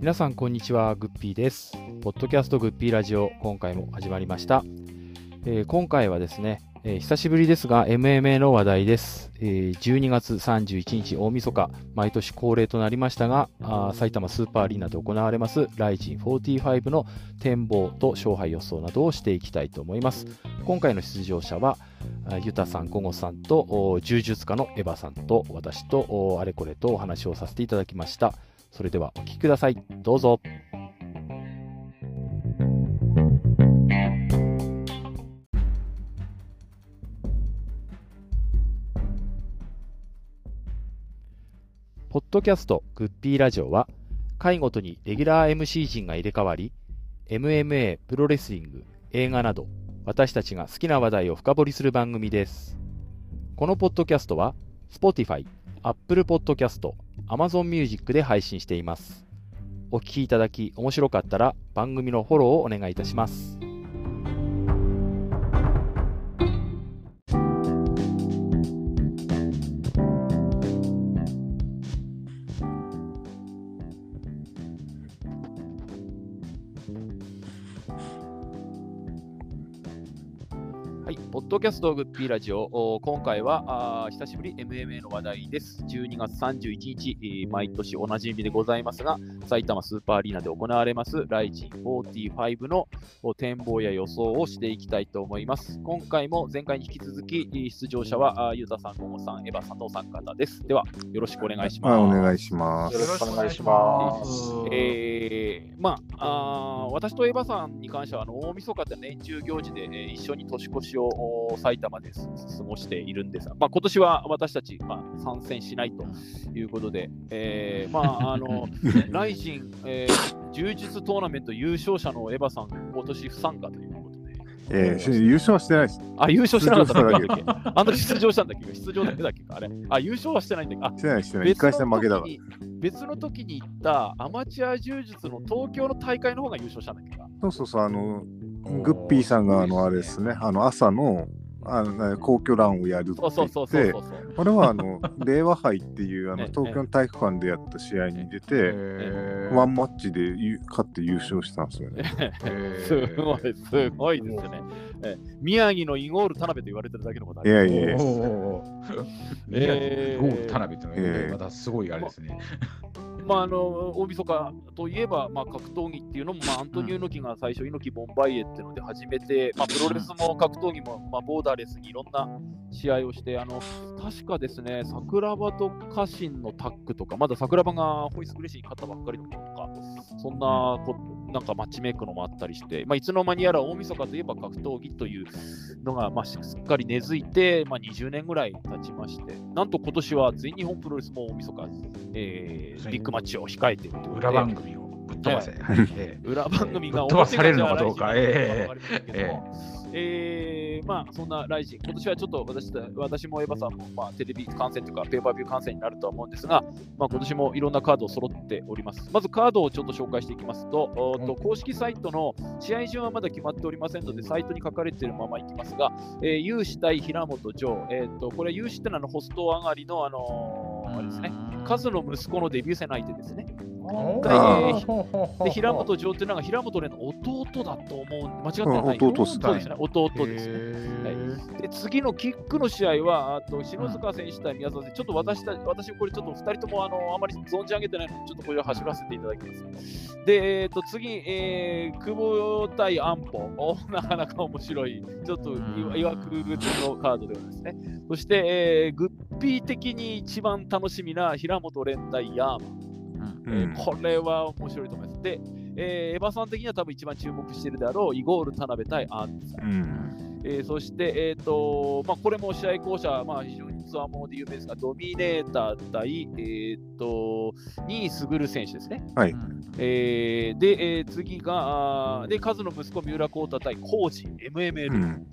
皆さんこんにちはグッピーです。ポッドキャストグッピーラジオ今回も始まりました、えー今回はですね、えー久しぶりですが MMA の話題です、えー12月31日大晦日毎年恒例となりましたがあ埼玉スーパーアリーナで行われますライジン45の展望と勝敗予想などをしていきたいと思います今回の出場者はユタさん、コゴさんと柔術家のエヴァさんと私とあれこれとお話をさせていただきました。それではお聞きください。どうぞ。ポッドキャストグッピーラジオは回ごとにレギュラー MC 陣が入れ替わり MMA、プロレスリング、映画など私たちが好きな話題を深掘りする番組です。このポッドキャストは Spotify、Apple Podcast、Amazon Music で配信しています。お聞きいただき面白かったら番組のフォローをお願いいたします。キャストグッピーラジオ、お今回はあー久しぶり MMA の話題です。12月31日、えー毎年おなじみでございますが、埼玉スーパーアリーナで行われますライジン45のお展望や予想をしていきたいと思います。今回も前回に引き続き、えー出場者はユータさん、ゴモさん、エヴァさんのお三方です。では、よろしくお願いします。はい、お願いします。よろしくお願いします。えーまあ、あー私とエヴァさんに関してはあの大晦日って年中行事で、えー一緒に年越しをお埼玉です。過ごしているんですが、まあ、今年は私たち、まあ、参戦しないということで、えーまあ、あのライジン、えー柔術トーナメント優勝者のエヴァさん、今年不参加ということで、えー、優勝はしてないです。あ、優勝してなかったっけ。あの時出場したんだっけ？出場だけだっけかあれ？あ、優勝はしてないんだ。っけあしてない、してない。一回戦負けだから。別の時に別の時に行ったアマチュア柔術の東京の大会の方が優勝したんだっけか？そうそうそう、あの、グッピーさんが、あの、あれですね、あの、朝の、あの皇居ランをやるってそうそうそうそう言。これは、あの、令和杯っていう、あの、ええ東京の体育館でやった試合に出て、えワンマッチでゆ勝って優勝したんですよね。すごい、すごいですよね。え宮城のイゴール田辺と言われてるだけのことある。いやいやいやえーゴール田辺ってのええがまたすごいあれですね。まあ、あの大晦日といえば、まあ、格闘技っていうのも、まあ、アントニオ猪木が最初、猪木ボンバイエっていうので始めて、まあ、プロレスも格闘技も、まあ、ボーダーレスにいろんな試合をして、あの確かですね、桜庭と家臣のタッグとか、まだ桜庭がホイスグレシーに勝ったばっかりの頃とか、そんなこなんかマッチメイクのもあったりして、まあ、いつの間にやら大晦日といえば格闘技というのが、まあ、しすっかり根付いて、まあ、20年ぐらい経ちまして、なんと今年は全日本プロレスも大晦日、えービッグマッチを控えているという。裏番組をぶっ飛ばせ。裏番組がされるのかどうか。表がじゃあ来週えええーまあそんな来週、今年はちょっと私た私もエヴァさんも、まあ、テレビ観戦とかペーパービュー観戦になるとは思うんですが、まあ、今年もいろんなカードを揃っております。まずカードをちょっと紹介していきますと、おーっと公式サイトの試合順はまだ決まっておりませんので、サイトに書かれているままいきますが、えー、有志対平本城、えーっとこれ有志ってのはあのホスト上がりの、あのーあれですね、カズの息子のデビュー戦の相手ですね。あで、平本城っていうのが平本蓮の弟だと思う。間違ってない。うん弟ですね。弟ですね。ね。で次のキックの試合は、あと篠塚選手対宮沢選手、ちょっと私た私、これちょっと2人ともあのあまり存じ上げてないので、ちょっとこれを走らせていただきます。で、えー、と次、えー、久保対安保お、なかなか面白い、ちょっといわいわくぐのカードではですね。そして、えー、グッピー的に一番楽しみな平本連対ヤーマン。えーうんこれは面白いと思います。で、えーエヴァさん的には多分一番注目しているであろう、イゴール田辺対アンさん。うん。えーそして、えーとまあ、これも試合巧者、まあ、非常につわもので有名ですが、ドミネーター対、えー、とニースグル選手ですね。はい。えーで、えー次が、あーで、カズの息子、三浦幸太対コージ、MML うん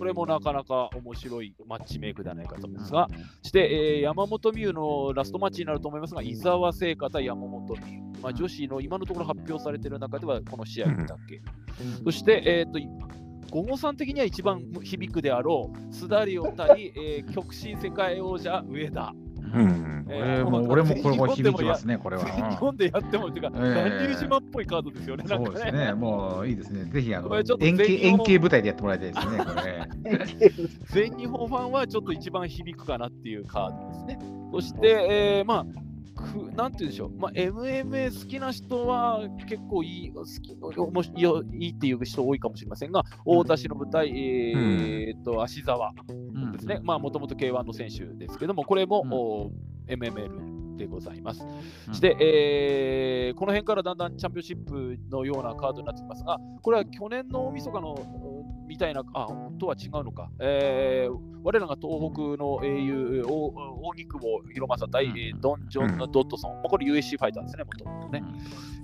これもなかなか面白いマッチメイクではないかと思いますが、そして、えー山本美宇のラストマッチになると思いますが、伊沢聖華対山本美宇。まあ、女子の今のところ発表されている中では、この試合だけ。そして、えー、と午後さん的には一番響くであろう、スダリオ対、えー、極真世界王者、上田。うん。俺 も俺もこれも響きますね、これは。全日本でやっても、てか、ええ大流島っぽいカードですよね、そうですね、もういいですね。ぜひあの円形円形舞台でやってもらいたいですね、これ。全日本ファンはちょっと一番響くかなっていうカードですね。そして、えーまあ、くなんて言うんでしょう、まあ、MMA 好きな人は結構いい、好きおもしいいよいいっていう人多いかもしれませんが、太田市の舞台、えーっと、芦沢うんですね、まあ、もともと K1 の選手ですけども、これも、MML でございます。うんして、えーこの辺からだんだんチャンピオンシップのようなカードになってきますが、これは去年の大晦日のうんみたいな、あ、とは違うのか。えー我らが東北の英雄、大大肉坊広正対、ドン・ジョン・ドットソン。まあ、これ USC ファイターですね、もともとね。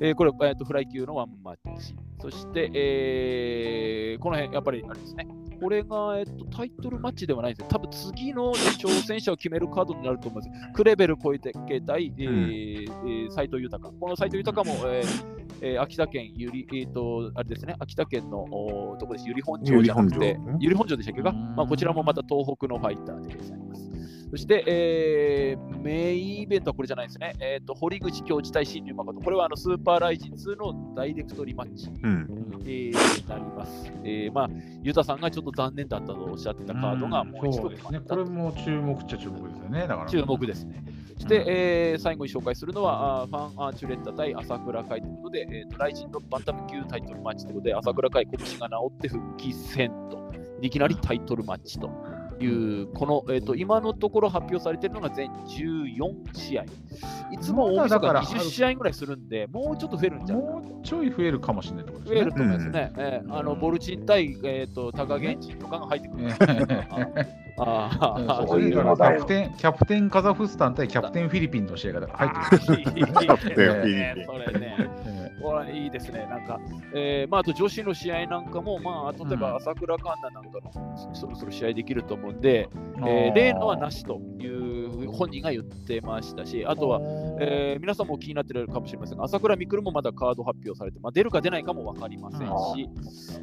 えーこれ、えーと、フライ級のワンマッチ。そして、えーこの辺、やっぱりあれですね。これが、えっと、タイトルマッチではないですね。多分次の挑戦者を決めるカードになると思います。クレベル小池対、えーえー斉藤豊。この斉藤豊も、えーえー秋田県ゆり、えーと、あれですね、秋田県のおどこです、ゆり本町じゃなくてゆり本町でしたっけか、うんまあ、こちらもまた東北のファイターでございます。そして、えーメインイベントはこれじゃないですね。えー、と堀口教授対新入誠。これはあのスーパーライジン2のダイレクトリマッチに、うん。えーなります。えーまあ、ユタさんがちょっと残念だったとおっしゃってたカードがもう一度ですね。これも注目っちゃ注目ですよね。だから。注目ですね。そして、えー最後に紹介するのは、あーファン・アーチュレッタ対朝倉海ということで、えーと、ライジンのバンタム級タイトルマッチということで、朝倉海、拳が治って復帰戦と、いきなりタイトルマッチという、この、えーと、今のところ発表されているのが全14試合。いつも大晦日まだだから20試合ぐらいするんで、もうちょっと増えるんじゃないもうちょい増えるかもしれないってことですね。増えると思いますね。えーあのうんボルチン対、えー、と高源人とかが入ってくる。えああそういうのキャプテン、キャプテンカザフスタン対キャプテンフィリピンの試合が入ってくる。いいですねフィリピンそれね。これいいですね。なんか、えーまあ、あと女子の試合なんかも、まあ、例えば朝倉環奈なんかのそろそろ試合できると思うんで、えー例のはなしという本人が言ってましたし、あとは、えー皆さんも気になってるかもしれませんが、朝倉未来もまだカード発表されて、まあ、出るか出ないかも分かりませんし、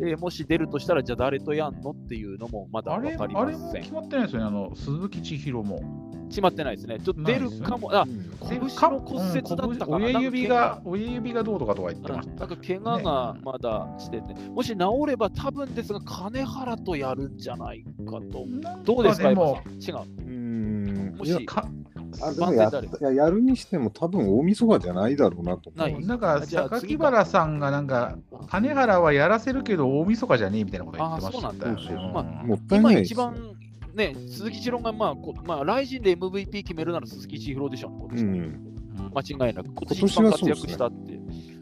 えーもし出るとしたら、じゃあ誰とやんのっていうのもまだあれ分かりあませんれも決。まってないですよね。あの鈴木千尋も。決まってないですね。ちょっと出るかも、あ拳の骨折だったかな。親指が、親指がどうとかとか言ってました。なんか怪我がまだしてて、もし治れば多分ですが、金原とやるんじゃないかと。どうですか、違う。うん。もし、かあでもやややるにしても多分大晦日じゃないだろうなと思う。なんか榊原さんがなんか金原はやらせるけど大晦日じゃねえみたいなこと言ってましたよあそうなんだそうそううんまあもったいな今いですよ一番ね、鈴木一郎が、まあ、こまあ、ライジンで MVP 決めるなら鈴木千尋でしょう、今う年ん。間違いなく。今年一番活躍したって。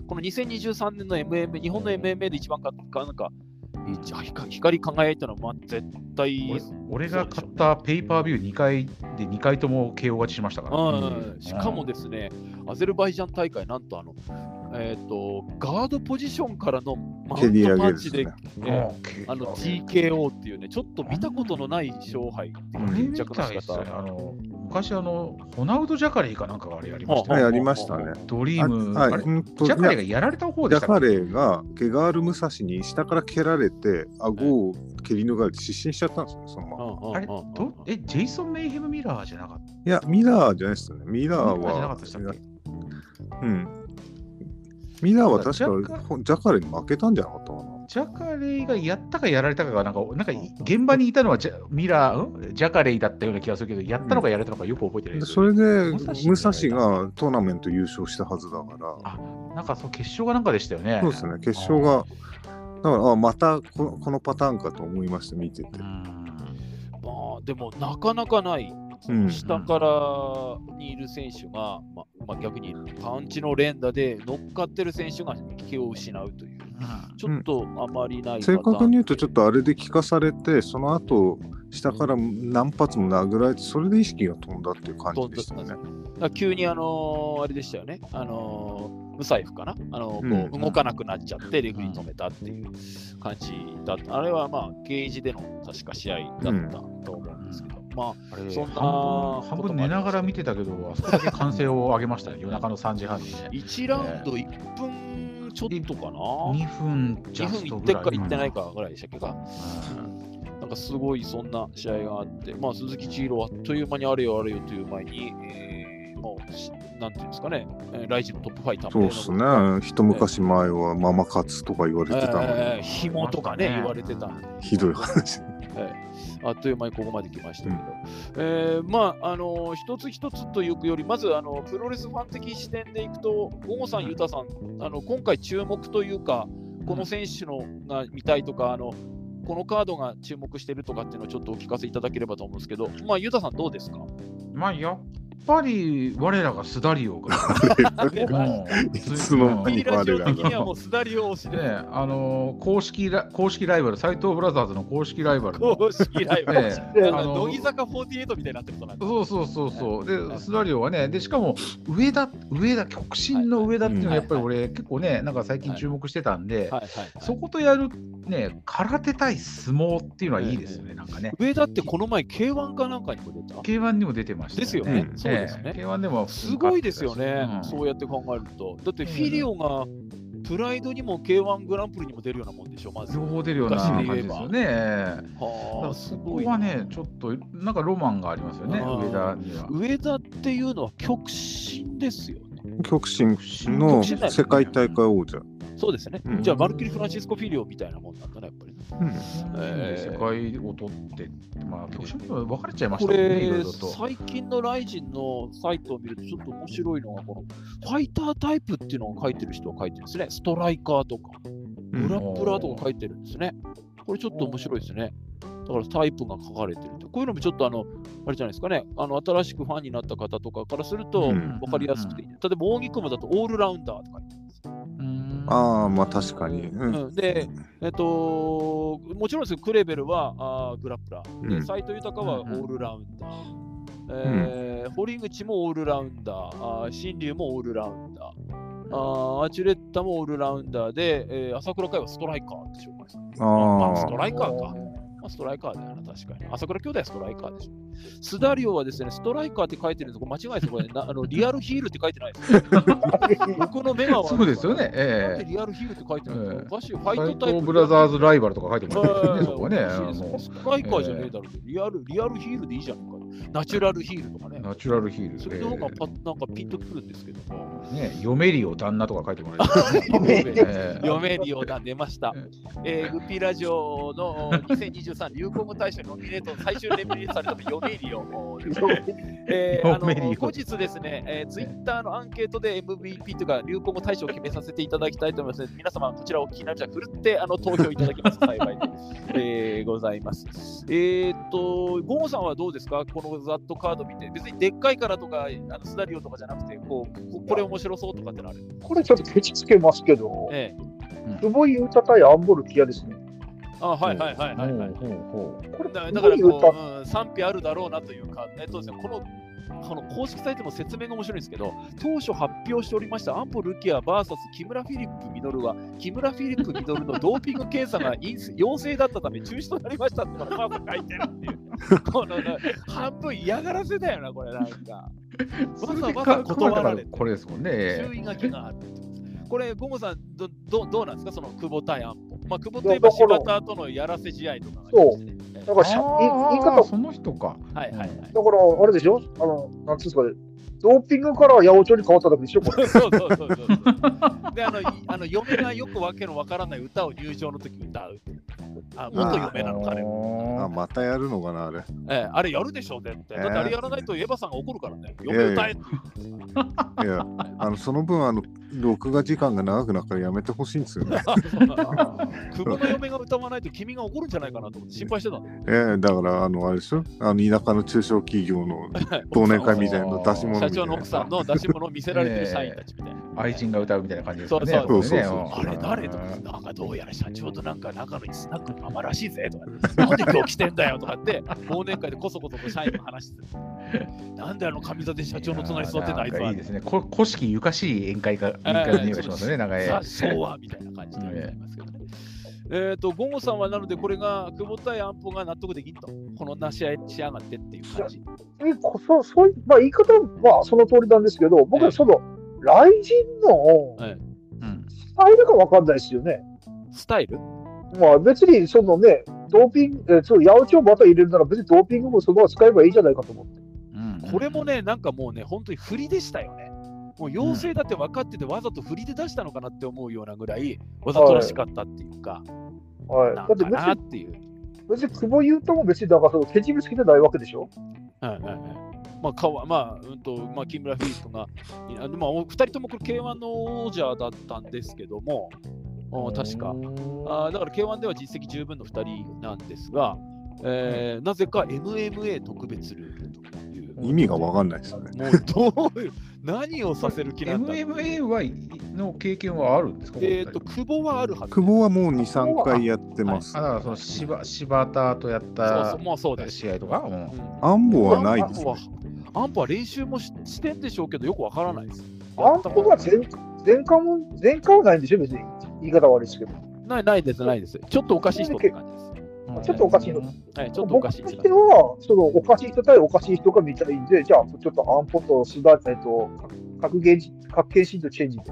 この2023年の MMA、日本の MMA で一番かかなんか、一光光り輝いたのは、まあ、絶対俺俺が買ったペーパービュー2回で2回とも KO 勝ちしましたから。うんしかもですね、アゼルバイジャン大会、なんとあの、えっ、と、ガードポジションからのマウントパンチで、ね。えうんあの TKO っていうね、ちょっと見たことのない勝敗っていうね。方。あの昔あの、ホナウド・ジャカレーかなんかがあれやりましたよね。はい、ありましたね。ドリーム、ああれうんとジャカレーがやられた方でしたジャカレーが毛がある武蔵に下から蹴られて、顎を蹴り抜かれて失神しちゃったんですよ、そのまま。あれどえ、ジェイソン・メイヘム・ミラーじゃなかった？いや、ミラーじゃないですよね。ミラーミラーじゃなかはったでしたっけ、うん。ミラーは確かジャカレーに負けたんじゃなかったかな。ジャカレーがやったかやられたかが、なんか、なんか現場にいたのはジャミラー、ん？ジャカレーだったような気がするけど、やったのかやられたのかよく覚えてないでですよね、それで、武蔵がトーナメント優勝したはずだから、あなんかそう決勝がなんかでしたよね。そうですね、決勝が、だから、あまたこのこのパターンかと思いました、見ててう。ん。まあ、でもなかなかない。うん下からにいる選手が、まあまあ、逆にパンチの連打で乗っかってる選手が気を失うという、ちょっとあまりない正確に言うと、ちょっとあれで聞かされて、その後下から何発も殴られて、それで意識が飛んだっていう感じでしたね。だ急にあのーあれでしたよね、あのームサイフかな、あのーこううん。動かなくなっちゃって、レフリー止めたっていう感じだった。あれはまあ、ゲージでの確か試合だったと思まあ、あれそんな半分半分寝ながら見てたけど、あそこだけ歓声を上げましたね、夜中の3時半にね。1ラウンド1分分ちょっとかな？2分ジ2ャ分いってっ。かいってないかぐらいでしたっけか？うんなんかすごいそんな試合があって、まあ、鈴木千尋はあっという間にあれよあれよという前に、えーもうし、なんていうんですかね、えーライジンのトップファイターそうっすね。一昔前はママ活とか言われてたのに、えー、紐とかね、ね言われてた。ひどい話。あっという間にここまで来ましたけど、えーまあ、あの一つ一つというより、まずあのプロレスファン的視点でいくと、ゴゴさん、ユタさん、あの今回注目というか、この選手のが見たいとか、あのこのカードが注目してるとかっていうのをちょっとお聞かせいただければと思うんですけど、まあ、ユタさんどうですかまあ、やっぱり我らがスダリオが。いつの間にラジオ我らが。スダリオ推しで、ね、あのー公式ラ公式ライバル、斎藤ブラザーズの公式ライバルの。公式ライブ。ねなんかあの乃木坂48みたいになってるとなんか。そうそうそうそう。はいで、スダリオはね、で、しかも、上田、上田、極真の上田っていうのは、やっぱり俺、結構ね、なんか最近注目してたんで、はいはいそことやる、ね、空手対相撲っていうのはいいですよね、なんかね。上田ってこの前 K1 かなんかにも出た？K1 にも出てました、ですよね、うんそうですね。ええ K1 でもすごいですよね、うんそうやって考えると。だってフィリオがプライドにも K1 グランプリにも出るようなもんでしょ、まず。両方出るような感じですよね。はあ、すそごい。こはね、ちょっとなんかロマンがありますよね、上田には。上田っていうのは極真ですよね。極真の世界大会王者。そうですね。うんじゃあ、マルキリ・フランシスコ・フィリオみたいなもんなんだね、やっぱりね。うんえー世界を取って、まあ、極真には分かれちゃいましこたね、いろいれ。最近のライジンのサイトを見ると、ちょっと面白いのが、このファイタータイプっていうのを書いてる人が書いてるんですね。ストライカーとか、うんグラップラーとか書いてるんですね。これちょっと面白いですね。だからタイプが書かれてる。こういうのもちょっとあの、あれじゃないですかね、あの新しくファンになった方とかからするとうん分かりやすくていい。例えば、扇雲だとオールラウンダーとか言ってああ、まあ確かに。うん。うん、で、えっと、もちろんですクレベルはあーグラップラー、でうん。斎藤裕はオールラウンダー、えー堀口もオールラウンダー、あー神龍もオールラウンダー、あーアーチュレッタもオールラウンダーで、えー朝倉海はストライカーって紹介されてまあ、スあトライカーか。まあ、ストライカーだよな、確かに。朝倉兄弟はストライカーでしょ。スダリオはですね、ストライカーって書いてるんですけど、間違いですよ、これ、な あのリアルヒールって書いてないですよ。僕の目が悪いそうですよね、なんでえリアルヒールって書いてないんですええかおかしい。ファイトタイプ。藤ブラザーズライバルとか書いてますよね、そこはね。ストライカーじゃねえだろう、リアル。リアルヒールでいいじゃんか。ナチュラルヒールとかね。ナチュラルヒールそれの方がパッなんかピンとくるんですけども。ね、読めるよ旦那とか書いてもらえる、ええ読めるような出ました。えー、グッピーラジオの2023流行語大賞にノミネート、最終レベルされたの読めるよ。えー後日ですね、えー、ツイッターのアンケートで MVP とか流行語大賞を決めさせていただきたいと思いますので、皆様こちらお気になるじゃふるってあの投票いただけますと幸いで、えーございます。えーっと、ゴーさんはどうですか？このザットカード見て、別にでっかいからとか、あのスダリオとかじゃなくて、こうここれ面白そうとかってのある。これちょっとケチつけますけど、ええ久保優太対アンボルキアですね。あはいはいはいはい、はい。ほうほうほこれ、だからこう、うん、賛否あるだろうなというか、えっとですね、このこの公式サイトの説明が面白いんですけど、当初発表しておりましたアンポ・ルキア VS 木村フィリップ・ミドルは、木村フィリップ・ミドルのドーピング検査が陰性陽性だったため中止となりましたってこのカード書いてるっていう、このな半分嫌がらせだよな、これなんか。う。わざわざ断られてこれですもんね。え注意書きがあるってこれ、ゴゴさんどど、どうなんですか、その久保対アンポ。まあ、久保といえば柴田とのやらせ試合とかがありましてねだからし言い方、ーその人か。はいはいはい。だから、あれでしょ？あの、なんつうんですかね、ドーピングから八百長に変わっただけでしょ？これ。そうそうそうそうそう。で、あの、いあの嫁がよくわけのわからない歌を入場の時歌う。あ、元嫁なのかね。あ、またやるのかな、あれ。ええ、あれやるでしょ、絶対。だってあれやらないとエヴァさんが怒るからね。嫁歌えっていや、あの、その分、あの、録画時間が長くなるからやめてほしいんですよね。久保の嫁が歌わないと君が怒るんじゃないかなと思って心配してたの。ええだから、あの、あれでしょ？あの、田舎の中小企業の 忘年会みたいなの出し物みたいな社長の奥さんの 出し物を見せられてる社員たちみたいな。愛人が歌うみたいな感じですかね。そうそうそうあれ誰とか、なんかどうやら社長となんか仲のいいスナックのママらしいぜとか、なんで今日来てんだよとかって、忘年会でこそこそと社員の話する。なんであの上座で社長の隣に座ってんだあいつはいい。ですね。こ古式ゆかしい宴会か宴会の匂いがしますね。なんかえさあ昭和みたいな感じでございますけどね。えっと、ゴンゴさんはなので、これが久保対安保が納得できんと、このなし合いしやがってっていう感じ。えこそそういまあ、言い方はその通りなんですけど、僕ええはその、雷神のはいうんスタイルがわかんないですよね。スタイル？まあ別にそのね、ドーピング、えそう、八百長また入れるなら別にドーピングもそのまま使えばいいじゃないかと思って。うんこれもね、なんかもうね、本当に振りでしたよね。もう陽性だって分かってて、わざと振りで出したのかなって思うようなぐらい、わざとらしかったっていうか、はい。だって別かなっに、ていう。別に久保優斗も別にだからその手締め好きじゃないわけでしょ？はいはいはい。まあ、かわまあ、うんと、まあ、木村フィリップが、いやまあ、お二人ともこれ K1 の王者だったんですけども、お確か。あーだから K1 では実績十分の2人なんですが、えーなぜか MMA 特別ルールという。意味がわかんないですよね。もうどういう、何をさせる気なんだ MMA はいの経験はあるんですか？えっ、と、久保はあるはず。久保はもう2、3回やってます。あだからその柴柴田とやっそうたそう、もうそうです。試合とか、うんうんアンボはないですアンポはね。アは練習もししてんでしょうけど、よくわからないです。あんこは前前回も、前回はないんでしょ別に。言い方悪いですけど。ないないです、ないです。ちょっとおかしい人って感じです。うんちょっとおかしいのうんはい、ちょっとおかしい僕と人しては、そのおかしい人対おかしい人が見たいんで、じゃあ、ちょっとアンポと須田、えっと、核現実、核検診とチェンジで。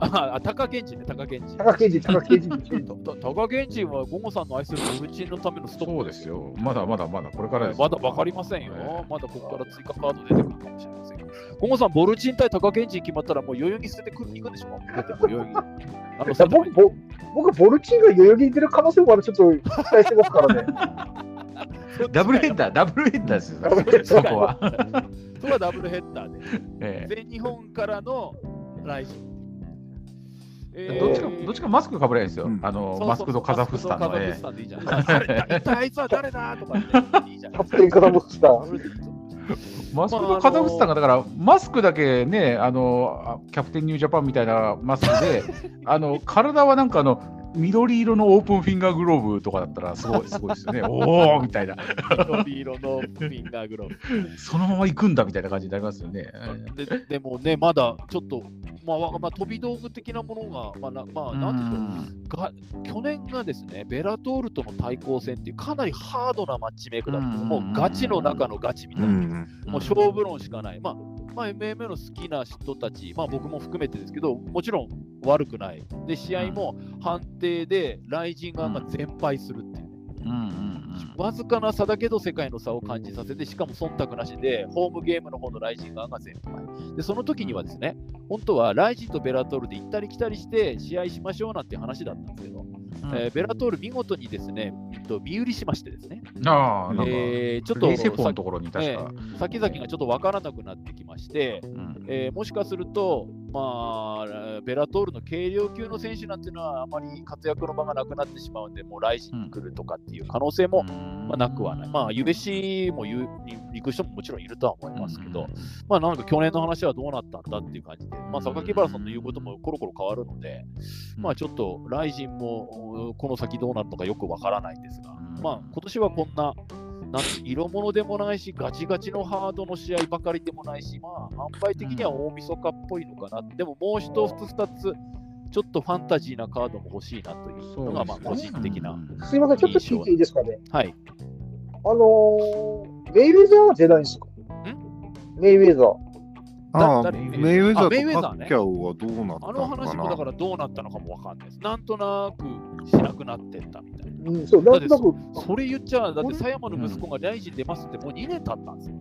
あ、高源氏ね、高源氏。高検事、高検事とチェンジ。たた高源氏はゴゴさんの愛するルチンのためのストップそうですよ。まだまだまだこれからです。まだわかりませんよえ。まだここから追加カード出てくるかもしれませんよ。ゴゴさん、ボルチン対高源氏決まったらもう代々木捨ててく行くんでしょ？だってもう代々木。あの、僕、ぼ僕、ボルチンが代々木に出る可能性もあるちょっと期待してますからね。ダブルヘッダー、ダブルヘッダーですよ。ダブルヘッダーそこは。そこはダブルヘッダーで。え全日本からの来日。ええどっちか、どっちかマスクかぶれないですようん。あの、そうそうマスクドカザフスタンのねマスクドカザフス。タンでいいじゃん。誰一体あいつは誰だとかマスクドカザフスタンがだから、マスクだけね、あの、あキャプテンニュージャパンみたいなマスクで、あの、体はなんかあの、緑色のオープンフィンガーグローブとかだったらすごいすごいですよね。おおみたいな。緑色のフィンガーグローブ。そのまま行くんだみたいな感じになりますよね。ででもね、まだちょっと、まあ、わまあ、飛び道具的なものが、まあ、なまあ、なんていうのが、去年がですね、ベラトールとの対抗戦っていう、かなりハードなマッチメイクだったもうガチの中のガチみたいな、うん。もう勝負論しかない。まあまあ、MMA の好きな人たち、まあ、僕も含めてですけど、もちろん悪くない。で、試合も判定でライジン側が全敗するっていうね。うんうんわずかな差だけど世界の差を感じさせて、しかも忖度なしで、ホームゲームの方のライジン側が全敗。で、その時にはですね、本当はライジンとベラトールで行ったり来たりして試合しましょうなんて話だったんですけど、うんえーベラトール見事にですね、えっと身売りしましてですね、ああ、なんか、えーちょっとレイセポのところに確か。先々がちょっとわからなくなってきまして、うんえーもしかすると、まあ、ベラトールの軽量級の選手なんていうのはあまり活躍の場がなくなってしまうんで、もう来シに来るとかっていう可能性も、まあ、なくはない。まあ、ゆべしも言うに行く人ももちろんいるとは思いますけど、まあ、なんか去年の話はどうなったんだっていう感じで、まあ、榊原さんの言うこともコロコロ変わるので、まあ、ちょっと、ライジンもおこの先どうなるのかよくわからないんですが、うん。まあ、今年はこんな、なんて色物でもないし、ガチガチのハードの試合ばかりでもないし、まあ、販売的には大晦日っぽいのかな。でも、もう一つ、二つ、ちょっとファンタジーなカードも欲しいなというのが、まあ、個人的な。すいません、ちょっと聞いていいですかね？はい。あのー、メイウェザーは出ないんですか？メイウェザー。ああ、誰？メイウェザあメイウェザーとパッキャオはどうなったあのかなの話もだからどうなったのかもわかんないです。なんとなくしなくなってったみたいな。うん、そう、なんとなく、それ言っちゃ、だって狭山の息子が大臣出ますってもう2年経ったんですよ。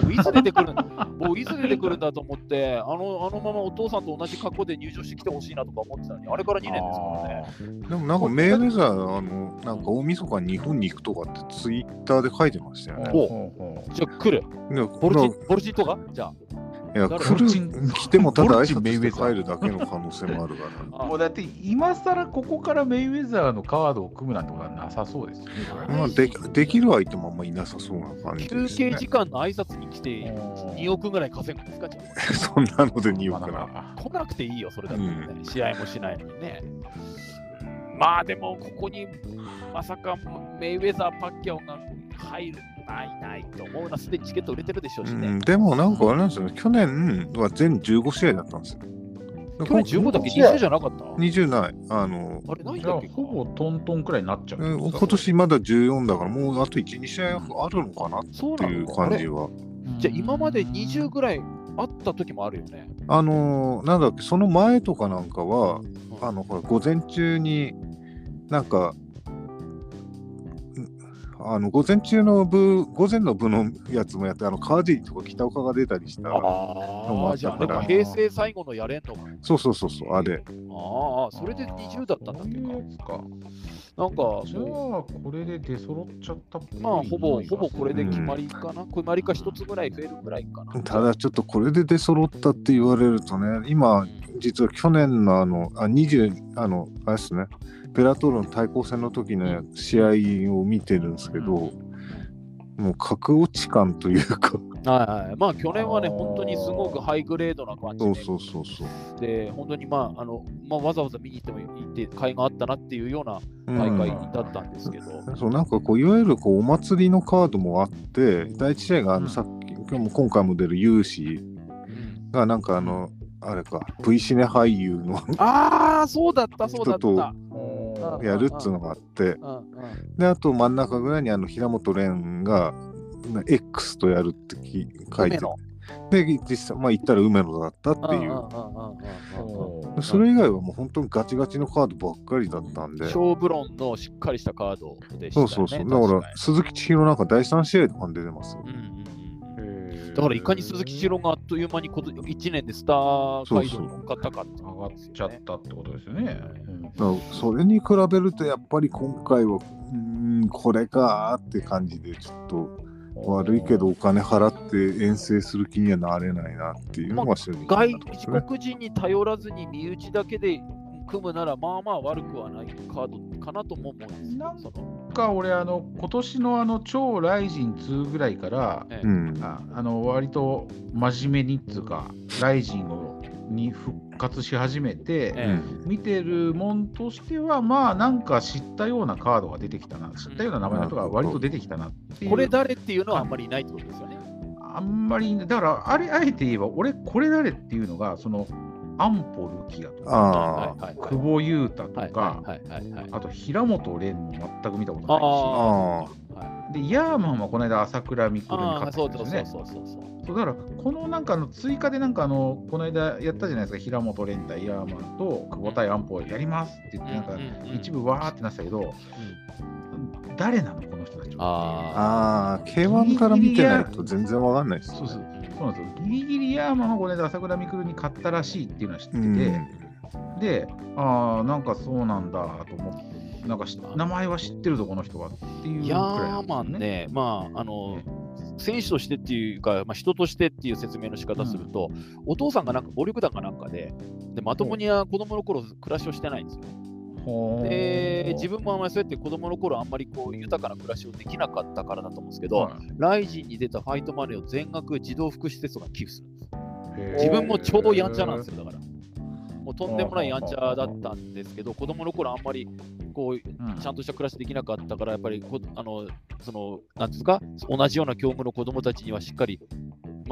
僕いつ出てくるんだ僕いつ出てくるんだと思ってあの、あのままお父さんと同じ格好で入場してきてほしいなとか思ってたのに、あれから2年ですからね。でもなんかメイウェザー、あの、なんか大晦日に日本に行くとかってツイッターで書いてましたよね。おじゃあ来る。でボルチン、ボルチンとかじゃあ。いや、誰来る、来てもただ挨拶してェザー帰るだけの可能性もあるから。あもうだって今更ここからメイウェザーのカードを組むなんてことはなさそうですよね。まあ、でできる相手もあんまいなさそうな感じ休です、ね憩。時間の挨拶に来て2億ぐらい稼ぐんですかじゃあ そんなので2まあ億な。な来なくていいよ、それだったらね。試合もしないのにね。まあでも、ここにまさかメイウェザー、パッキャオが入る、ないないと思うな、すでにチケット売れてるでしょうしね。うん、でもなんかあれなんですよね、去年は全15試合だったんですよ。去年15だっけ？試合 ?20 じゃなかった？20ない。あの、あれ、ないんじゃあだっけか？ほぼトントンくらいになっちゃう。今年まだ14だから、もうあと1、2試合あるのかなっそうていう感じは。じゃあ今まで20ぐらいあった時もあるよね。あのーなんだっけ、その前とかなんかは、うんあの、ほら、午前中に、なんか、んあの午前中の部、午前の部のやつもやって、あの川尻とか北岡が出たりした。ああ、じゃあ、なんだかから平成最後のやれんのか。そうそうそうそう、あれ。ああ、それで20だったんだっけか。なんか、じゃあ、これで出揃っちゃったっぽいまあ、ほぼ、ほぼこれでうん決まりかな。決まりか一つぐらい増えるぐらいかな。ただちょっとこれで出揃ったって言われるとね、今、実は去年のあの、あ、20、あの、あれですね、ベラトールの対抗戦の時の試合を見てるんですけど、もう格落ち感というか、はいはい。まあ、去年はね、本当にすごくハイグレードな感じで、そうそうそうそう。で本当に、まああのまあ、わざわざ見に行っても行って、甲斐があったなっていうようなうん大会だったんですけど、そうなんかこういわゆるこうお祭りのカードもあって第一試合があうんのさっき、今日も今回も出る有志うんがなんかあのあれか V シネ俳優のああ、そうだった、そうだった。やるっつうのがあって。であと真ん中ぐらいにあの平本蓮が X とやるってき書いてで実際まあ言ったら梅野だったっていう。それ以外はもう本当にガチガチのカードばっかりだったんで。小ブロンのしっかりしたカードでしたよね。そうそうそう。だから確鈴木千尋なんか第3試合とかに出てますうんだからいかに鈴木千尋があっという間に1年でスター街道に乗っかったかっていう上がっちゃったってことですよね。うんそれに比べるとやっぱり今回はうーんこれかーって感じでちょっと悪いけどお金払って遠征する気にはなれないなっていうのが正直な外とこですね国人に頼らずに身内だけで組むならまあまあ悪くはないカードかなとも思うんですよ。か俺あの今年のあの超ライジン2ぐらいからええ。うん。ああの割と真面目にっつうかライジンをに復活し始めて、え見てるもんとしてはまあなんか知ったようなカードが出てきたな。知ったような名前の人が割と出てきたなっていう。これ誰っていうのはあんまりいないってことですよね。あんまりだからあれあえて言えば俺これ誰っていうのがそのアンポルキアとか。久保優太とはいか。あと平本蓮も全く見たことあないし。で、ヤーマンはこの間、朝倉未来に勝ったそうんですよね。そうだから、このなんかあの追加でなんかあの、この間やったじゃないですか、平本蓮対ヤーマンと久保対安保やりますって言って、なんか一部わーってなってたけど、誰なの、この人たちは。ああー K1 から見てないと全然わかんないですそうそうそうなんですよ。ギリギリヤーマンはこの間、朝倉未来に勝ったらしいっていうのは知ってて、うんで、ああ、なんかそうなんだと思って、なんかし名前は知ってるぞ、この人はっていうくヤーマンね。ね、まあ、あの、選手としてっていうか、まあ、人としてっていう説明の仕方すると、お父さんがなんか暴力団かなんかで、でまともには子供の頃暮らしをしてないんですよ。で、自分もあんまりそうやって子供の頃あんまりこう豊かな暮らしをできなかったからだと思うんですけど、はい。ライジンに出たファイトマネーを全額児童福祉施設が寄付するんです。自分も超やんちゃなんですよ、だから。もうとんでもないやんちゃだったんですけど、子供の頃あんまりこううん。ちゃんとした暮らしできなかったから、やっぱりこあのそのなんですか、同じような境遇の子供たちにはしっかり、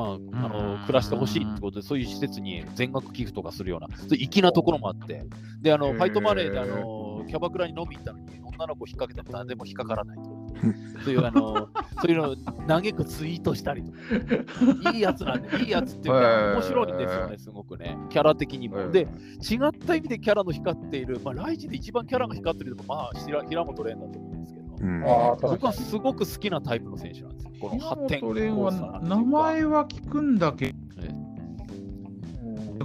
まあ、あの暮らしてほしいってことで、そういう施設に全額寄付とかするような、そういう粋なところもあって、であのファイトマネーであのキャバクラに飲みに行ったのに、女の子引っ掛けても何でも引っかからないと。そういうあのそういうのを嘆くツイートしたりとか、いいやつなんで、いいやつっていうへか、ー。面白いんですよね、すごくね、キャラ的にも。で、違った意味でキャラの光っている、まあ、ライジで一番キャラが光っているのは、まあ、平平本蓮だと思うんですけど、うん。僕はすごく好きなタイプの選手なんですよ。この平発展名前は聞くんだけ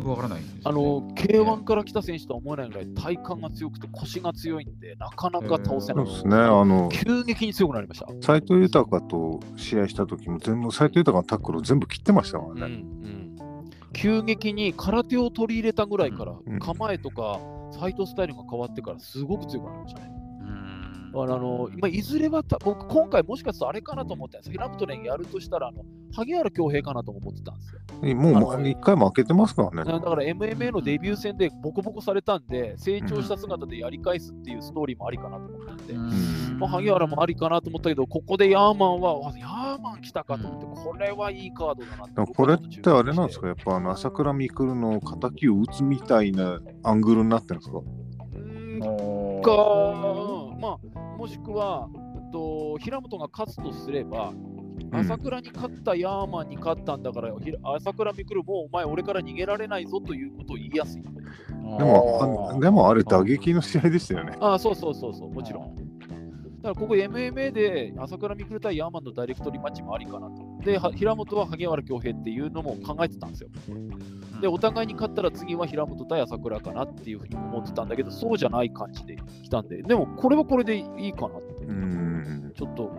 ど、わからないあの K1 から来た選手とは思えないぐらい体幹が強くて腰が強いんで、なかなか倒せない。そうですね。あの急激に強くなりました。斎藤豊と試合した時も全部斎藤豊のタックルを全部切ってましたからうんね、うん。急激に空手を取り入れたぐらいから、うん。構えとか、ファイトスタイルが変わってから、すごく強くなりましたね。あのまあ、いずれはた僕、今回もしかするとあれかなと思ったんです平本蓮やるとしたらあの、萩原恭平かなとも思ってたんですよ。もうあのもう一回負けてますからね。だから MMA のデビュー戦でボコボコされたんで、成長した姿でやり返すっていうストーリーもありかなと思ったんで、ん。まあ、萩原もありかなと思ったけど、ここでヤーマンは、あヤーマン来たかと思って、これはいいカードだなってこれってあれなんですか？やっぱあの朝倉未来の敵を打つみたいなアングルになってるんですか？うーん。おー。か、うんまあ、もしくは、うんと、平本が勝つとすれば、うん朝倉に勝ったヤーマンに勝ったんだから、ひら朝倉未来、もうお前、俺から逃げられないぞということを言いやすい。でもあでもあれ打撃の試合でしたよね。ああ、そうそうそうそう、もちろん。だからここ MMA で朝倉未来対ヤーマンのダイレクトリマッチもありかなと。で、は平本は萩原恭平っていうのも考えてたんですよ。で、お互いに勝ったら次は平本対朝倉かなっていうふうに思ってたんだけど、そうじゃない感じで来たんで、でもこれはこれでいいかな。うん。ちょっと、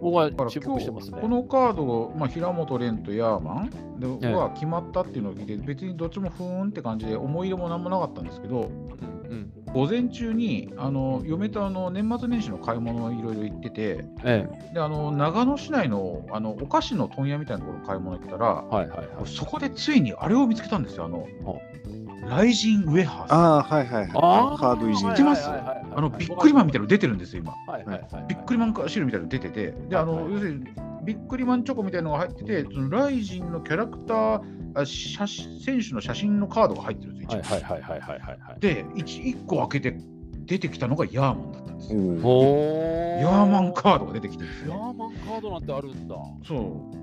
僕は注目してますね。このカード、まあ、平本蓮とヤーマンでええは決まったっていうのを聞いて、別にどっちもふーんって感じで、思い入れもなんもなかったんですけど、うんうん午前中にあの嫁とあの年末年始の買い物をいろいろ行ってて、えであの長野市内のあのお菓子の問屋みたいなところに買い物行ったら、え、はいはいはい。そこでついにあれを見つけたんですよ、あの、ライジンウェハース。ああ、はいはいはい。あーカードいじり知ってます？はいはいはいはいあのビックリマンみたいなの出てるんですよ、今。はいはいはいはい。ビックリマンシールみたいなの出てて、で、あの、はいはい要するに、ビックリマンチョコみたいなのが入ってて、そのライジンのキャラクター、あ写真選手の写真のカードが入ってるんですよ、はいはいはいはいはいはい。で1、一個開けて出てきたのがヤーマンだったんですよ。ーヤーマンカードが出てきてるんですよ。ヤーマンカードなんてあるんだ。そう。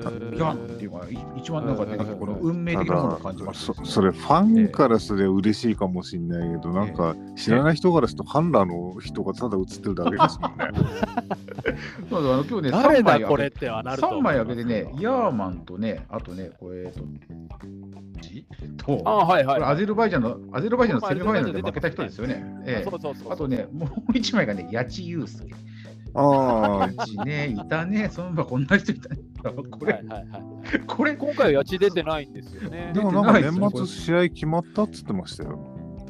へヤーーマンっていうのがい一番なんかね、この運命た的なものをだ感じましたそ、それファンからすれば嬉しいかもしれないけど、なんか知らない人からすると、ハンラの人がただ映ってるだけですもんね。そうそうあの今日ね、3誰だ枚開けこれってはなると思3う。枚開けてね、ヤーマンとね、あとね、これ、えっと、と、あはいはい。これアゼルバイジャンの、アゼルバイジャンのセミファイナルで負けた人ですよね。ええそうそうそう。あとね、もう一枚がね、八千祐介。ああ、ね、いたね、その場こんな人いたね。これ、はいはいはい。これ、今回は八千出てないんですよねで。もなんか年末試合決まったっつってましたよ。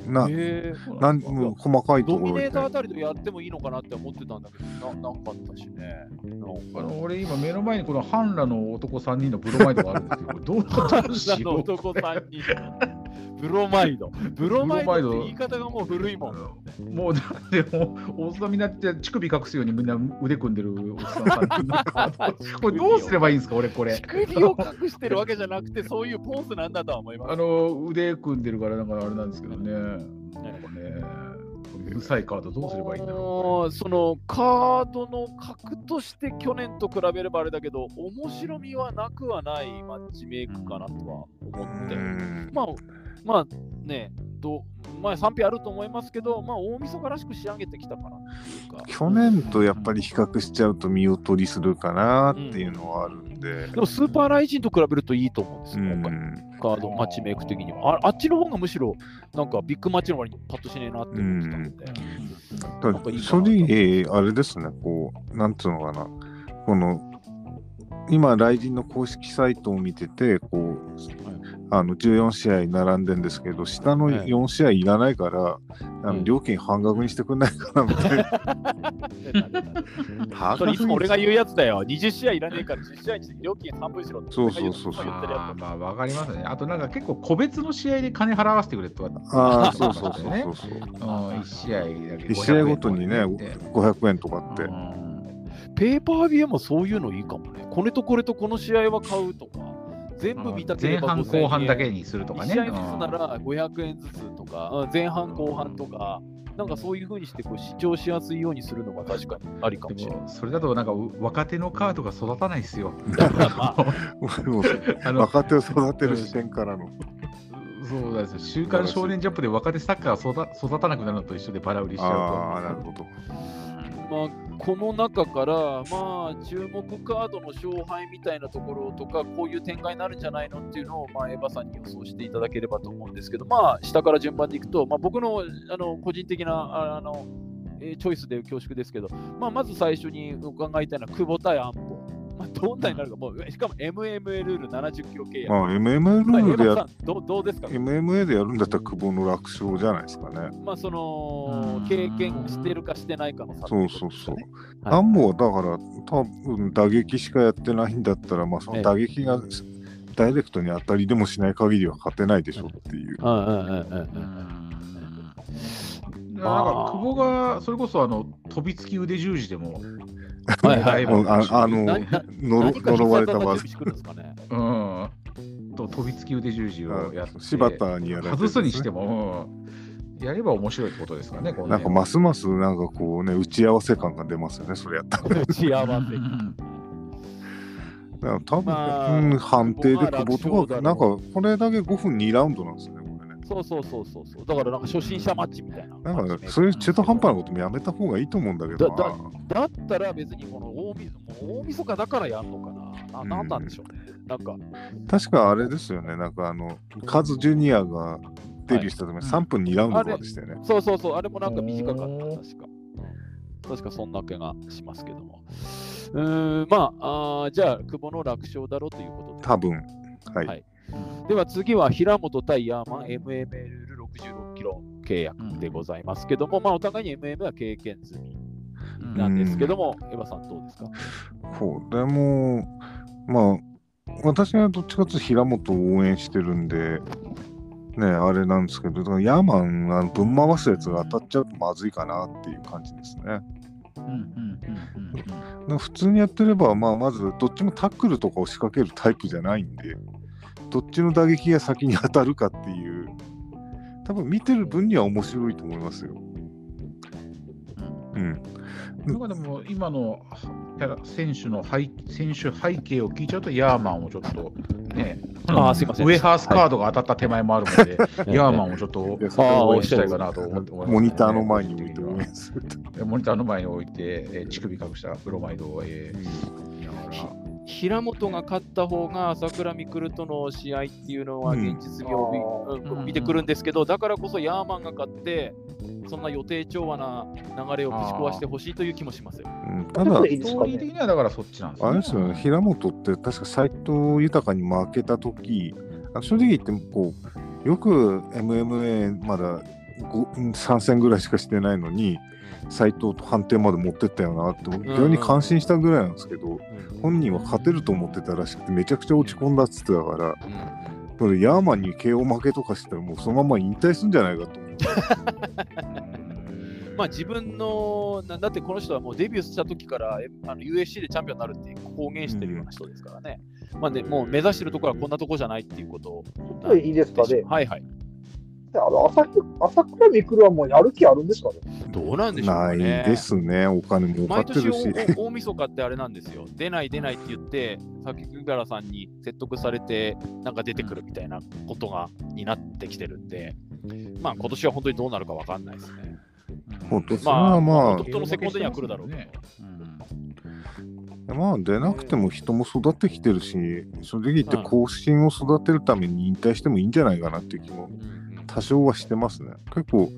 な、へなんもう細かいとドミころでネーターあたりとやってもいいのかなって思ってたんだけど、ななんかあったしね。あの俺今目の前にこのハンラの男3人のブロマイドがあるんですけど、どうどうしよう男3人。ブロマイド。ブロマイドって言い方がもう古いもん。もうだってもう、大津になって乳首隠すようにみんな腕組んでるおっさん3人のカードこれどうすればいいんですか、俺これ乳。首を隠してるわけじゃなくて、そういうポーズなんだとは思います。あの腕組んでるからなんかあれなんですけどね。なんかね、うるさいカードどうすればいいんだろもうそのカードの格として去年と比べればあれだけど、面白みはなくはないマッチメイクかなとは思って。うんまあ、まあね、どうまあ賛否あると思いますけど、まあ大晦日らしく仕上げてきたかな。去年とやっぱり比較しちゃうと見劣りするかなっていうのはあるんで。でもスーパーライジンと比べるといいと思うんですうよ、今回ん、カードマッチメイク的には。ああっちの方がむしろなんかビッグマッチの割にパッとしねえなって思ってたので。だなんかいいか正なと直、あれですね、こう、なんつうのかな、この、今、雷神の公式サイトを見てて、こう、あの14試合並んでんですけど、下のはい4試合いらないから、あうんの料金半額にしてくんないかなみ たいな。それいつも俺が言うやつだよ。20試合いらねえから10試合にして料金半分しろって。そうそうそうそうあーまあわかりますね。あとなんか結構個別の試合で金払わせてくれとか。ああ、そうそうそうそうそう。うん、1試合だけ1試合ごとにね、500円とかって500円とかって。うんつペーパービューもそういうのいいかもね。これとこれとこの試合は買うとか、全部見たけ前れば半5000円後半だけにするとか1ね。試合ずつなら500円ずつとか、うん前半後半とか、なんかそういうふうにしてこう視聴しやすいようにするのが確かにありかもしれない。でもそれだとなんか若手のカードが育たないですよ。若手を育てる視点からの。そうなんですよ。週刊少年ジャンプで若手サッカーが育育たなくなるのと一緒でバラ売りしちゃうと。ああ、なるほど。まあ、この中から、まあ、注目カードの勝敗みたいなところとか、こういう展開になるんじゃないのっていうのを、まあ、エヴァさんに予想していただければと思うんですけど、まあ、下から順番でいくと、まあ、僕のあの個人的なあの、えチョイスで恐縮ですけど、まあ、まず最初に伺いたいのは久保対安保。まあ、どんなになるか、もうしかも MMA ルール70キロ契約。まあ、MMA ルールでやヴァさんどう、どうですか？MMA でやるんだったら久保の楽勝じゃないですかね。まあ、そのうん。経験してるかしてないかの差ってそいうそうそうアンボはだから多分打撃しかやってないんだったら、まあ、その打撃がダイレクトに当たりでもしない限りは勝てないでしょっていう。うんうんうんうんうん。だからなんか久保がそれこそあの飛びつき腕十字でも、はいはいもうああの呪われた技必殺技準備してくるんですかね？うん、と飛びつき腕十字をやって。柴田にやられてね。外すにしても、うん、やれば面白いってことですかね、なんかますますなんかこうね打ち合わせ感が出ますよね、それやったら。打ち合わせうん。だから多分、まあうん判定でまあ久保とか、なんかこれだけ5分2ラウンドなんですね。そうそうそうそうそう。だからなんか初心者マッチみたいな。なんかそういう中途半端なこともやめた方がいいと思うんだけどな。だだったら別にこの大み大晦日だからやんのかな。ななんなんでしょうね。なんか、確かあれですよね、なんかあの、カズジュニアがデビューした時にはい3分2ラウンドとかでしたよね。そうそうそう、あれもなんか短かった、うん確か。確かそんな気がしますけども。うーん、まあ、あーじゃあ、久保の楽勝だろうということで。多分。はい。はいでは次は平本対ヤーマン MM ルール66キロ契約でございますけども、まあお互いに MM は経験済みなんですけども、エヴァさんどうですか？これも、まあ、私はどっちかというと平本を応援してるんで、ね、あれなんですけど、だからヤーマン、あのぶん回すやつが当たっちゃうとまずいかなっていう感じですね。うんうんうんうんだから普通にやってれば、まあ、まずどっちもタックルとかを仕掛けるタイプじゃないんで、どっちの打撃が先に当たるかっていう、多分見てる分には面白いと思いますよ。うん。うん。なんかでも今の選手の背選手背景を聞いちゃうとヤーマンをちょっとね、あーすいません。ウェハースカードが当たった手前もあるので、ヤーマンをちょっと応援したいかなと思って思いますね。モニターの前に置いて応援す。ると。モニターの前に置いて、えー乳首隠したブロマイドを、えー平本が勝った方が朝倉未来との試合っていうのはうん。現実味を見,うん、うん見てくるんですけど、だからこそヤーマンが勝って、そんな予定調和な流れをぶち壊してほしいという気もしますよ。うん、ただ、ストーリー的にはだからそっちなんですあれですよね、平本って確か斎藤豊に負けたとき、あ正直言ってこう、よく MMA まだ5 3戦ぐらいしかしてないのに、斎藤と判定まで持ってったよなって、非常に感心したぐらいなんですけど、本人は勝てると思ってたらしくて、めちゃくちゃ落ち込んだっつってたから、これヤーマンに KO 負けとかしたら、もうそのまま引退するんじゃないかと思う。まあ自分の、なだってこの人はもうデビューした時からえあの USC でチャンピオンになるって公言してるような人ですからね。まあね、もう目指してるところはこんなとこじゃないっていうことを。いいですか？ね。はいはい。あの朝倉朝倉未来はもうやる気あるんですかね。どうなんでしょうかないね。ですね、お金儲か毎年ってるし。大晦日ってあれなんですよ。出ない出ないって言って、さっき栗原さんに説得されて、なんか出てくるみたいなことがになってきてるんで、まあ今年は本当にどうなるかわかんないですね。本当まあ、はまあ本当のセコンドには来るだろうけど。まあ出なくても人も育ってきてるし、正直言ってうん後進を育てるために引退してもいいんじゃないかなっていう気もうん多少はしてますね。結構、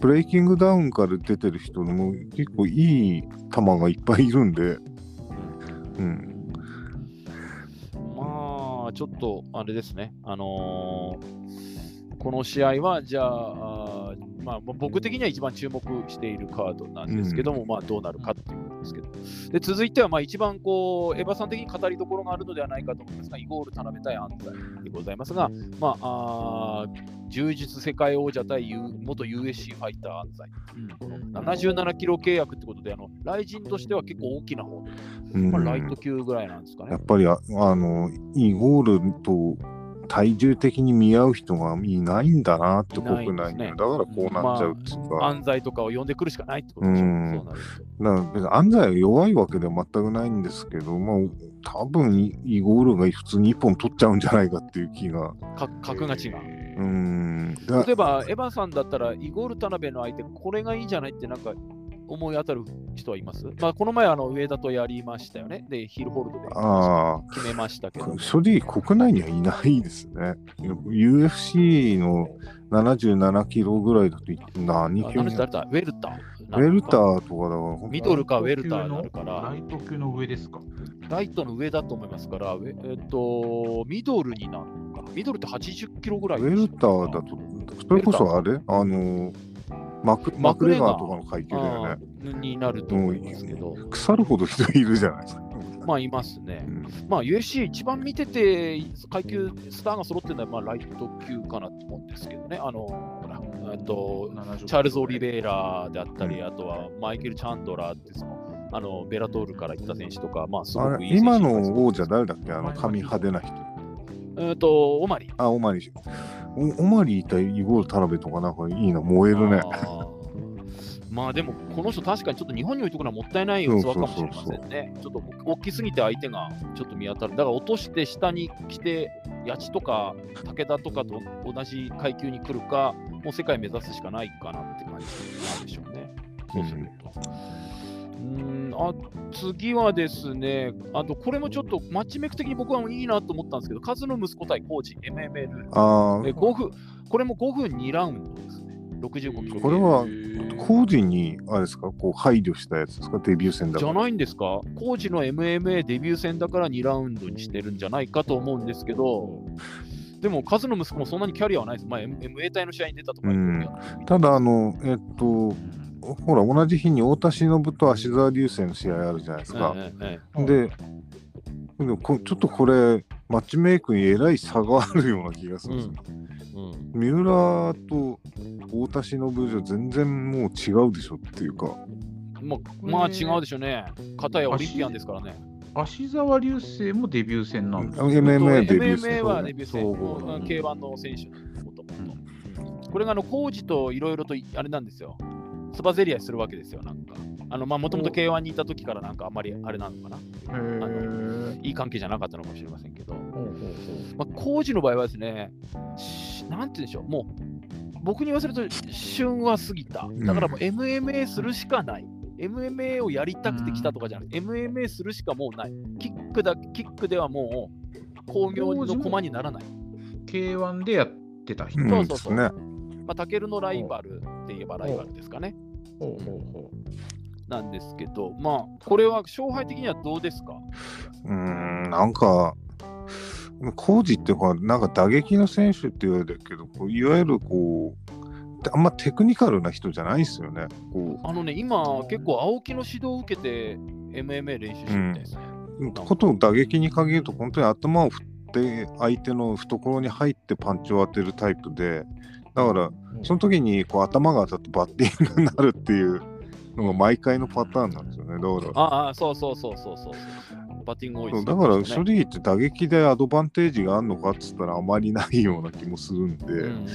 ブレイキングダウンから出てる人にも結構いい球がいっぱいいるんで、うん。まあ、ちょっとあれですね、あのーこの試合は、じゃあ、まあ、僕的には一番注目しているカードなんですけども、まあ、どうなるかっていうことですけど、で続いては、まあ、一番こう、エヴァさん的に語りどころがあるのではないかと思いますが、イゴール田辺対安西でございますが、まあ、あー柔術世界王者対 U 元 USC ファイター安西。この77キロ契約ってことで、あの、雷神としては結構大きな方、うん。まあ、ライト級ぐらいなんですかね。やっ。ぱりああのイゴールと体重的に見合う人がいないんだなっていない国内に、ねだからこうなっちゃうっていうか、安西とかを呼んでくるしかないってことでしょ。うんそうなるだか安西は弱いわけでは全くないんですけど、まあ、多分イイゴールが普通に1本取っちゃうんじゃないかっていう気が。格が違う。うん。だ例えば、エヴァンさんだったら、イゴール・田辺の相手、これがいいんじゃないって、なんか思い当たる人はいます？まあ、この前、あの上田とやりましたよね。で、ヒールホールドであ決めましたけどあ、。正直国内にはいないですね。UFC の77キロぐらいだと何あ級に何誰だ？ウェルター？ウェルター。ーとかだから、ミドルかウェルターになるからラ、イト級の上ですか？ライトの上だと思いますから、えっと、ミドルになるのかな？ミドルって80キロぐらいウェルターだと、それこそあれ？あの、マクマクマクレガーとかの階級だよね。になると思いますけど、腐るほど人いるじゃないですか。まあ、いますねう。んまあ、UFC 一番見てて、階級、スターが揃ってるのは、まあ、ライト級かなと思うんですけどね。あの、ほら、えっと、チャールズ・オリベイラであったり、あとはマイケル・チャンドラーって、その、あの、ベラトールから行った選手とか、まあ、すごあくいい選手れ今の王者誰だっけ？あの髪派手な人。えっと、オマリ。あ、オマリー。おオマリー対イゴール・タラベとかなんかいいな、燃えるね。まあでも、この人、確かにちょっと日本に置いとくのはもったいない器かもしれませんね。ちょっと大きすぎて相手がちょっと見当たる。だから落として下に来て、八千とか武田とかと同じ階級に来るか、もう世界目指すしかないかなって感じなんでしょうね。そうすると。うんあ次はですね、あとこれもちょっとマッチメイク的に僕はいいなと思ったんですけど、カズの息子対コーチ、ル。あえ5分、これも5分2ラウンドですね。65キロ。これはあ、工事に、あれですか、こう配慮したやつですか、デビュー戦だから。じゃないんですか？コーチの MMA デビュー戦だから2ラウンドにしてるんじゃないかと思うんですけど、でも、カズの息子もそんなにキャリアはないです。まあ、MA 隊の試合に出たとかいううんただ、あの、えっと、ほら、同じ日に太田忍と芦沢流星の試合あるじゃないですか。で、でもこちょっとこれ、マッチメイクにえらい差があるような気がするんですよ。うん三浦と太田忍じゃ全然もう違うでしょっていうか。まあ、まあ違うでしょうね。片やオリンピアンですからね。芦沢流星もデビュー戦なんですか MMA デビュー MMA 戦。はデビュー戦、総合うん K1 の選手。これがあの工事といろいろとあれなんですよ。つばぜり合いするわけですよ、なんか。あのまあもともと K1 にいた時からなんかあんまりあれなのかな。へーいい関係じゃなかったのかもしれませんけど。まあ、工事の場合はですね、なんて言うんでしょう、もう僕に言わせると旬は過ぎた。だからもう MMA するしかない。MMA をやりたくて来たとかじゃなくて、MMA するしかもうない。キックだキックではもう工業の駒にならない。K1 でやってた人。うんそうそうそうですね。まあ、タケルのライバルって言えばライバルですかね。ほうほうほなんですけど、まあ、これは勝敗的にはどうですか？うーん、なんか、コージってこうなんか打撃の選手って言われるけど、こういわゆるこう、あんまテクニカルな人じゃないですよね。こあのね、今、結構青木の指導を受けて MMA 練習してるみたいですね。う、ことを打撃に限ると、本当に頭を振って、相手の懐に入ってパンチを当てるタイプで、だから、その時にこう頭が当たってバッティングになるっていうのが毎回のパターンなんですよね。だから、ああ、そうそうそうそうそう。バッティング多いですそうだから正直言って打撃でアドバンテージがあるのかっつったらあまりないような気もするんで、うん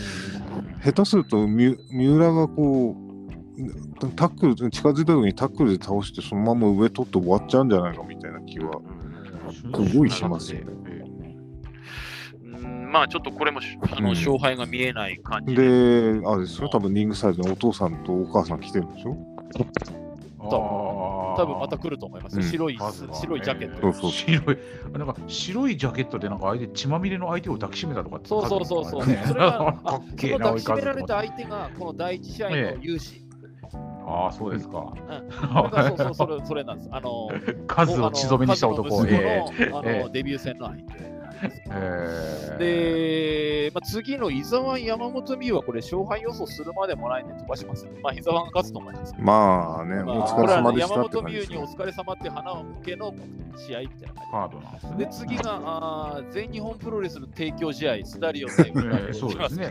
下手すると三三浦がこうタックル近づいた時にタックルで倒してそのまま上取って終わっちゃうんじゃないかみたいな気はう。すごいしますよねうんまあちょっとこれもしあのうん。勝敗が見えない感じ。で、あれですよ、多分リングサイドにお父さんとお母さん来てるんでしょ？多分また来ると思います。よ。うん。白いま白いジャケット。そうそう白い、なんか白いジャケットでなんか相手血まみれの相手を抱きしめたとかってそうそうそうそう。ね。それが かあっけえな、その抱きしめられた相手がこの第一試合の勇士。ああ、そうですか。これがそうそうそれそれなんです。あの 数を血染めにした男。数のえあえのデビュー戦の相手でまあ、次の伊沢山本美優はこれ勝敗予想するまでもないんで飛ばしますよ。まあ伊沢が勝つと思います。まあね、まあお疲れ様でしたこれはね山って感じですね本美優にお疲れ様って花を向けの試合みたいな感じ。カードなんですでね。次があー全日本プロレスの提供試合、スダリオ対えーそうですね。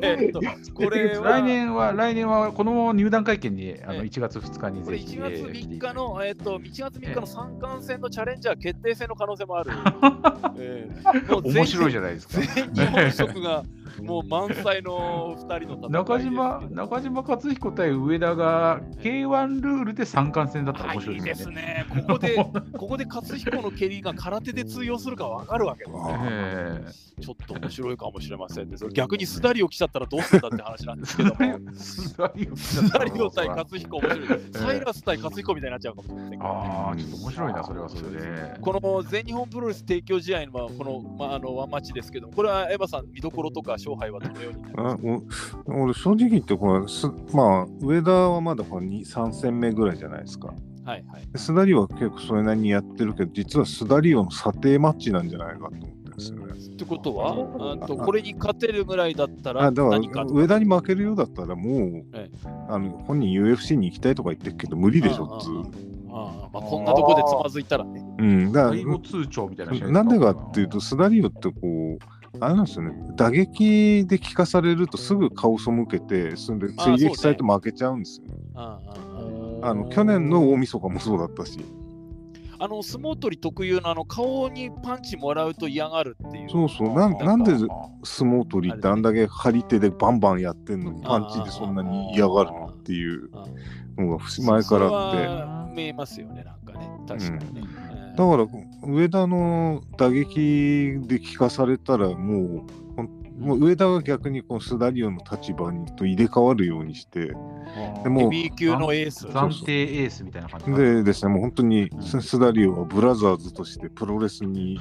えーこれは来年は、来年はこの入団会見にあのええ1月2日にこれぜひ。1月3日の、えーっと1月3日の三冠戦のチャレンジャー決定戦の可能性もある。え面白いじゃないですか。全日本色がもう満載の2人の中島中島克彦対上田が K1 ルールで三冠戦だったらあいい面白いでですすね。ね。ここで、ここで勝彦の蹴りが空手で通用するか分かるわけですね。えちょっと面白いかもしれませんね。逆にスダリオ来ちゃったらどうするんだって話なんですけども。えスダリオスダリオ対勝彦面白い。サイラス対勝彦みたいになっちゃうかもしれませんけど。ああ、ちょっと面白いな、それはそれで。この全日本プロレス提供試合のこの,、まあ、あのワンマッチですけど、これはエヴァさん、見どころとか勝敗はどのようになりますか？俺、正直言ってこれす、まあ、上田はまだこれ2 3戦目ぐらいじゃないですか。はいはい。でスダリオは結構それなりにやってるけど、実はスダリオの査定マッチなんじゃないかと思ってるんですよね。ってことは、あとこれに勝てるぐらいだったらあだから何かと上田に負けるようだったらもう、ええあの本人 UFC に行きたいとか言ってるけど無理でしょっつあう。ああまあ、こんなとこでつまずいたらね。うん、だか最後通帳みたいななんでかっていうと、スダリオってこう、あれなんですよね、打撃で効かされるとすぐ顔背けて、そんで追撃されて負けちゃうんですよ。あああああの去年の大晦日もそうだったし。あの相撲取り特有のあの顔にパンチもらうと嫌がるっていう。そうそうなんなんで相撲取りってあんだけ張り手でバンバンやってんのにパンチでそんなに嫌がるのっていううんのが前からあって。見えますよね、なんかね。確かにね。うんだから上田の打撃で聞かされたらもうもう上田が逆にこのスダリオの立場にと入れ替わるようにしてでもヘビー級のエース。暫定エースみたいな感じ。でですねもう本当にうん。ススダリオはブラザーズとしてプロレスに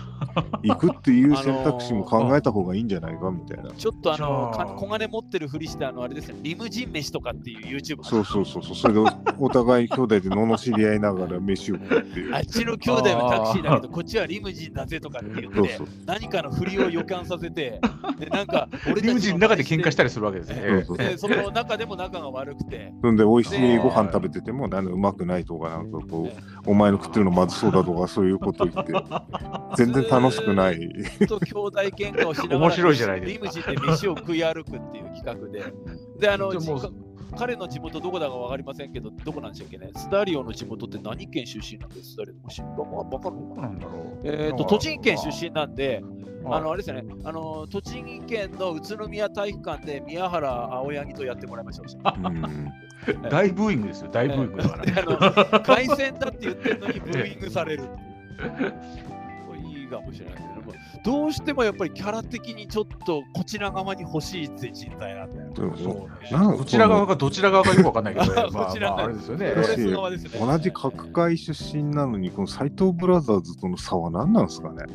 行くっていう選択肢も考えた方がいいんじゃないかみたいな。ちょっとあの、じゃあ。か小金持ってるふりして、あの、あれですね、リムジン飯とかっていう YouTube そうそうそうそう。それで お互い兄弟で罵り合いながら飯を食うっていう。あ。っちの兄弟はタクシーだけど、こっちはリムジンだぜとかって言ってそうそ、う。何かの振りを予感させて、で、なんか、俺たちリムジンの中で喧嘩したりするわけですね。そうそう。で、その中でも仲が悪くて、そんで美味しいご飯食べててもなんかうまくないとかなんかこね。うお前の食ってるのまずそうだとかそういうこと言って 全然楽しくない。と兄弟喧嘩をしながら、面白いじゃないですか。リムジンで飯を食い歩くっていう企画で、で、あの、彼の地元どこだかわかりませんけど、どこなんでしたっけね、スダリオの地元って何県出身なんです？スダリオの知ったわかるどこなんだろう。えー、と栃木県出身なんで、はいあのあれですよね。あの、栃木県の宇都宮体育館で宮原青柳とやってもらいましょう。うん 大ブーイングですよ、大ブーイングだから。であの凱旋だって言ってるのにブーイングされるいう。これいいかもしれない。けど、もうしてもやっぱりキャラ的にちょっとこちら側に欲しいって人材なんだよ。そうそう。こちら側かどちら側かよくわかんないけど、ね、まあこちらまああれですよね。同じ角界出身なのにこの斎藤ブラザーズとの差は何なんですかね。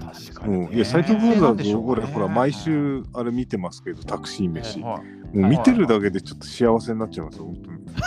確かに、ね。もういや斎藤ブラザーズ俺ほら毎週あれ見てますけどタクシー飯。もはい、う見てるだけでちょっと幸せになっちゃいますよ本当に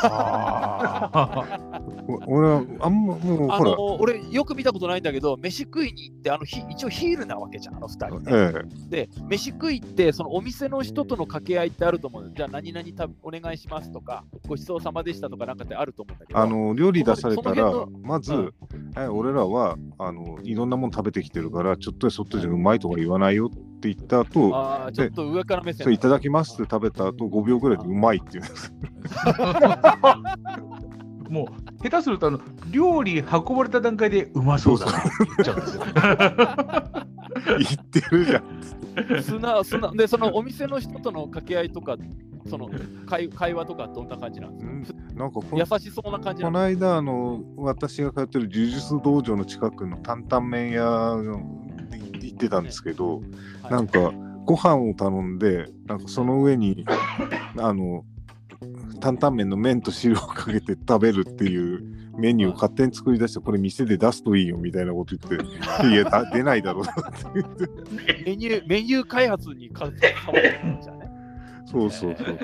俺はあんまもうあの俺よく見たことないんだけど、飯食いに行って、あのひ一応ヒールなわけじゃん、あの二人。ね。ええ。で、飯食いって、そのお店の人との掛け合いってあると思う。のじゃあ、何々たお願いしますとか、ごちそうさまでしたとかなんかってあると思うんだけど、あの料理出されたらまず、うん。え俺らはあのいろんなもの食べてきてるからちょっとやそっとじゃうまいとか言わないよって言った後あーちょっと上から目線いただきますって食べた後5秒ぐらいでうまいって言うんです。ー もう下手するとあの料理運ばれた段階でうまそうだな。って言っちゃうんですよ。言ってるじゃん。で、そのお店の人との掛け合いとか、その会会話とかどんな感じなんですか、なんかこ優しそうな感じなのこの間あの私が通ってる呪術道場の近くの担々麺屋の行ってたんですけど、はい。なんかご飯を頼んでなんかその上にあの担々麺の麺と汁をかけて食べるっていうメニューを勝手に作り出してこれ店で出すといいよみたいなこと言って いやだ出ないだろうなってメニューメニュー開発にか携わってるんじゃね？そうそうそう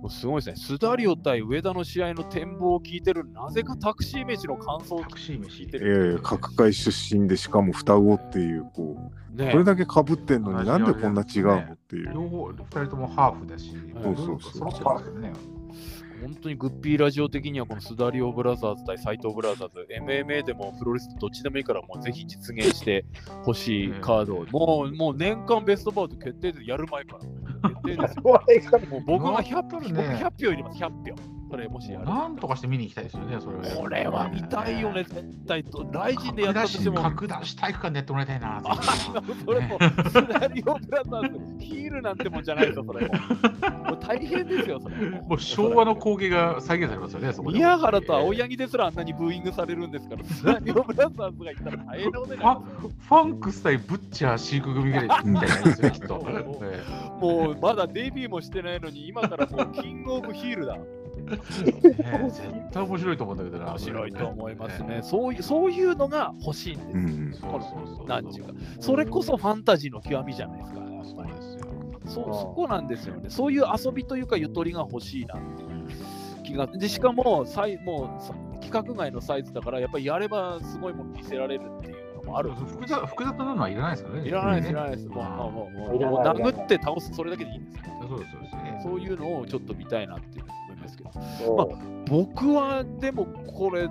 もうすごいですね。スダリオ対上田の試合の展望を聞いてる、なぜかタクシー飯の感想をタクシー飯聞いてえる。え各界出身でしかも双子っていうこうねこれだけかぶってんのになんでこんな違うのっていう。両方、二人ともハーフだし、そうそうそう揃ってますよね。本当にグッピーラジオ的にはこのスダリオブラザーズ対斎藤ブラザーズ、MMA でもプロレスどっちでもいいからもうぜひ実現してほしいカードを、もうもう年間ベストバウト決定でやる前から。決定です もう僕が100票、やったらね。僕100票入れます、100票。それもしやる。なんとかして見に行きたいですよね、それは。これは見たいよね、絶対と。ライジンでやったとしても。格出し体育館でやってもらいたいな。それも、スダリオブラザーズ、ヒールなんてもんじゃないですよ、それも。もう大変ですよ、それも。もう昭和の光景が再現されますよね、そこで。宮原と青柳ですらあんなにブーイングされるんですから、スダリオブラザーズがいたら大変なことになりますよファンクス対ブッチャー飼育組ぐらいみたいなやつですよ、きっと。え もうまだデビューもしてないのに、今からもうキングオブヒールだ。えね絶対面白いと思うんだけどな。面白いと思いますね。ね。そういうそういうのが欲しいんです。うんそうそうそう。なんちゅうか、それこそファンタジーの極みじゃないですか。そうですよ。そそこなんですよね。そういう遊びというか、ゆとりが欲しいなっていう気が。で、しかも、さいもうさ規格外のサイズだから、やっぱりやればすごいもの見せられるっていうのもある。複雑複雑なのはいらないですからね。いらないです、いねらないです。もう、もうもうもう殴って倒す、それだけでいいんですよ。そうです、そうですね。そういうのをちょっと見たいなっていう思いますけど。そう僕はでもこれ、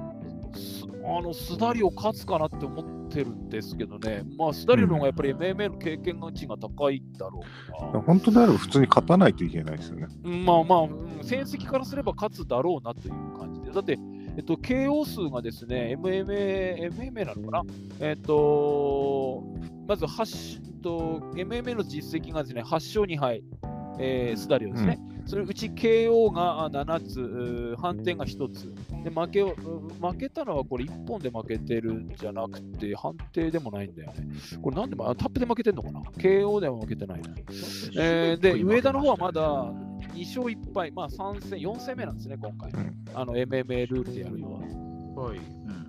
すあのスダリオ勝つかなって思ってるんですけどね、まあ、スダリオの方がやっぱり MMA の経験値が高いだろうから、本当であれば普通に勝たないといけないですよね。うんまあまあ、うん戦績からすれば勝つだろうなという感じで、だってえっと、KO 数がですね、MMA、MMA なのかな？えっと、まず8と、MMA の実績がですね、8勝2敗、えー、スダリオですね。それうち KO があ7つ、反転が1つ。で負けをう負けたのはこれ1本で負けてるんじゃなくて、判定でもないんだよね。これなんでも、あタップで負けてんのかな ?KO では負けてないな。えーで、上田の方はまだ2勝1敗、まあ3戦、4戦目なんですね、今回。うんあの MMA ルールでやるのは。はい。うん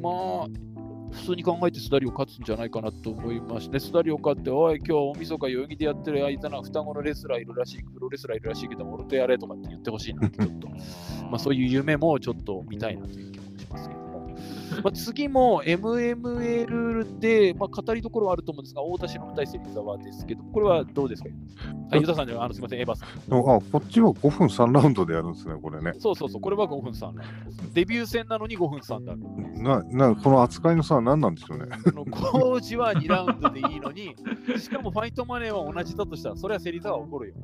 まあ、普通に考えてスダリオ勝つんじゃないかなと思いますね。スダリオ勝って、おい、今日大晦日代々木でやってる間な双子のレスラーいるらしい、プロレスラーいるらしいけど、俺とやれとかって言ってほしいなって、ちょっと。まあ、そういう夢もちょっと見たいなという気もしますけどね。まあ、次もルで、まあ、語りどころはあると思うんですが、太田忍対芹沢ですけど、これはどうですか？あ、ユダさんじゃあのすみません、エヴァさん。あ、こっちは5分3ラウンドでやるんですね、これね。そうそうそう、これは5分3なんです。デビュー戦なのに5分3だ。な、な、この扱いの差は何なんでしょうね？工事は2ラウンドでいいのに、しかもファイトマネーは同じだとしたら、それは芹沢は怒るよ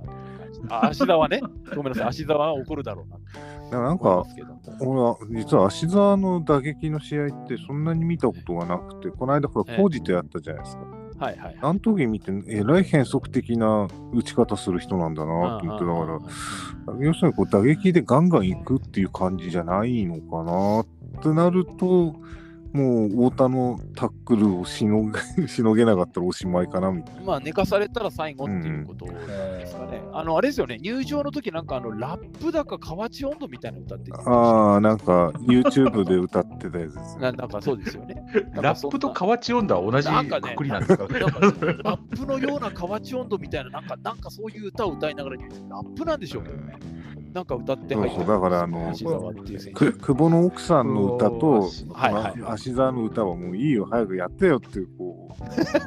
な。あ、芦沢ね？ごめんなさい、芦沢は怒るだろうななんか。俺は実は足沢の打撃の試合ってそんなに見たことがなくて、この間ほら、ええ工事とやったじゃないですか。はいはいはい。あの時見て、えらい変則的な打ち方する人なんだなと思って、だから、要するにこう打撃でガンガン行くっていう感じじゃないのかなってなると、もう太田のタックルをしのげしのげなかったらおしまいかなみたいな。まあ、寝かされたら最後っていうことですかね。あの、あれですよね、入場の時なんかあの、ラップだか河内温度みたいなの歌っててああ、なんか YouTube で歌ってたやつですね。ななんかそうですよね。ラップと河内温度は同じなんかねくくりなんですかなんかラップのような河内温度みたいな、なんか、なんかそういう歌を歌いながらラップなんでしょうけどね。なんか歌って入ってそうそうだからあの久保の奥さんの歌と、はいはいまあ芦沢の歌はもういいよ、早くやってよっていう、こ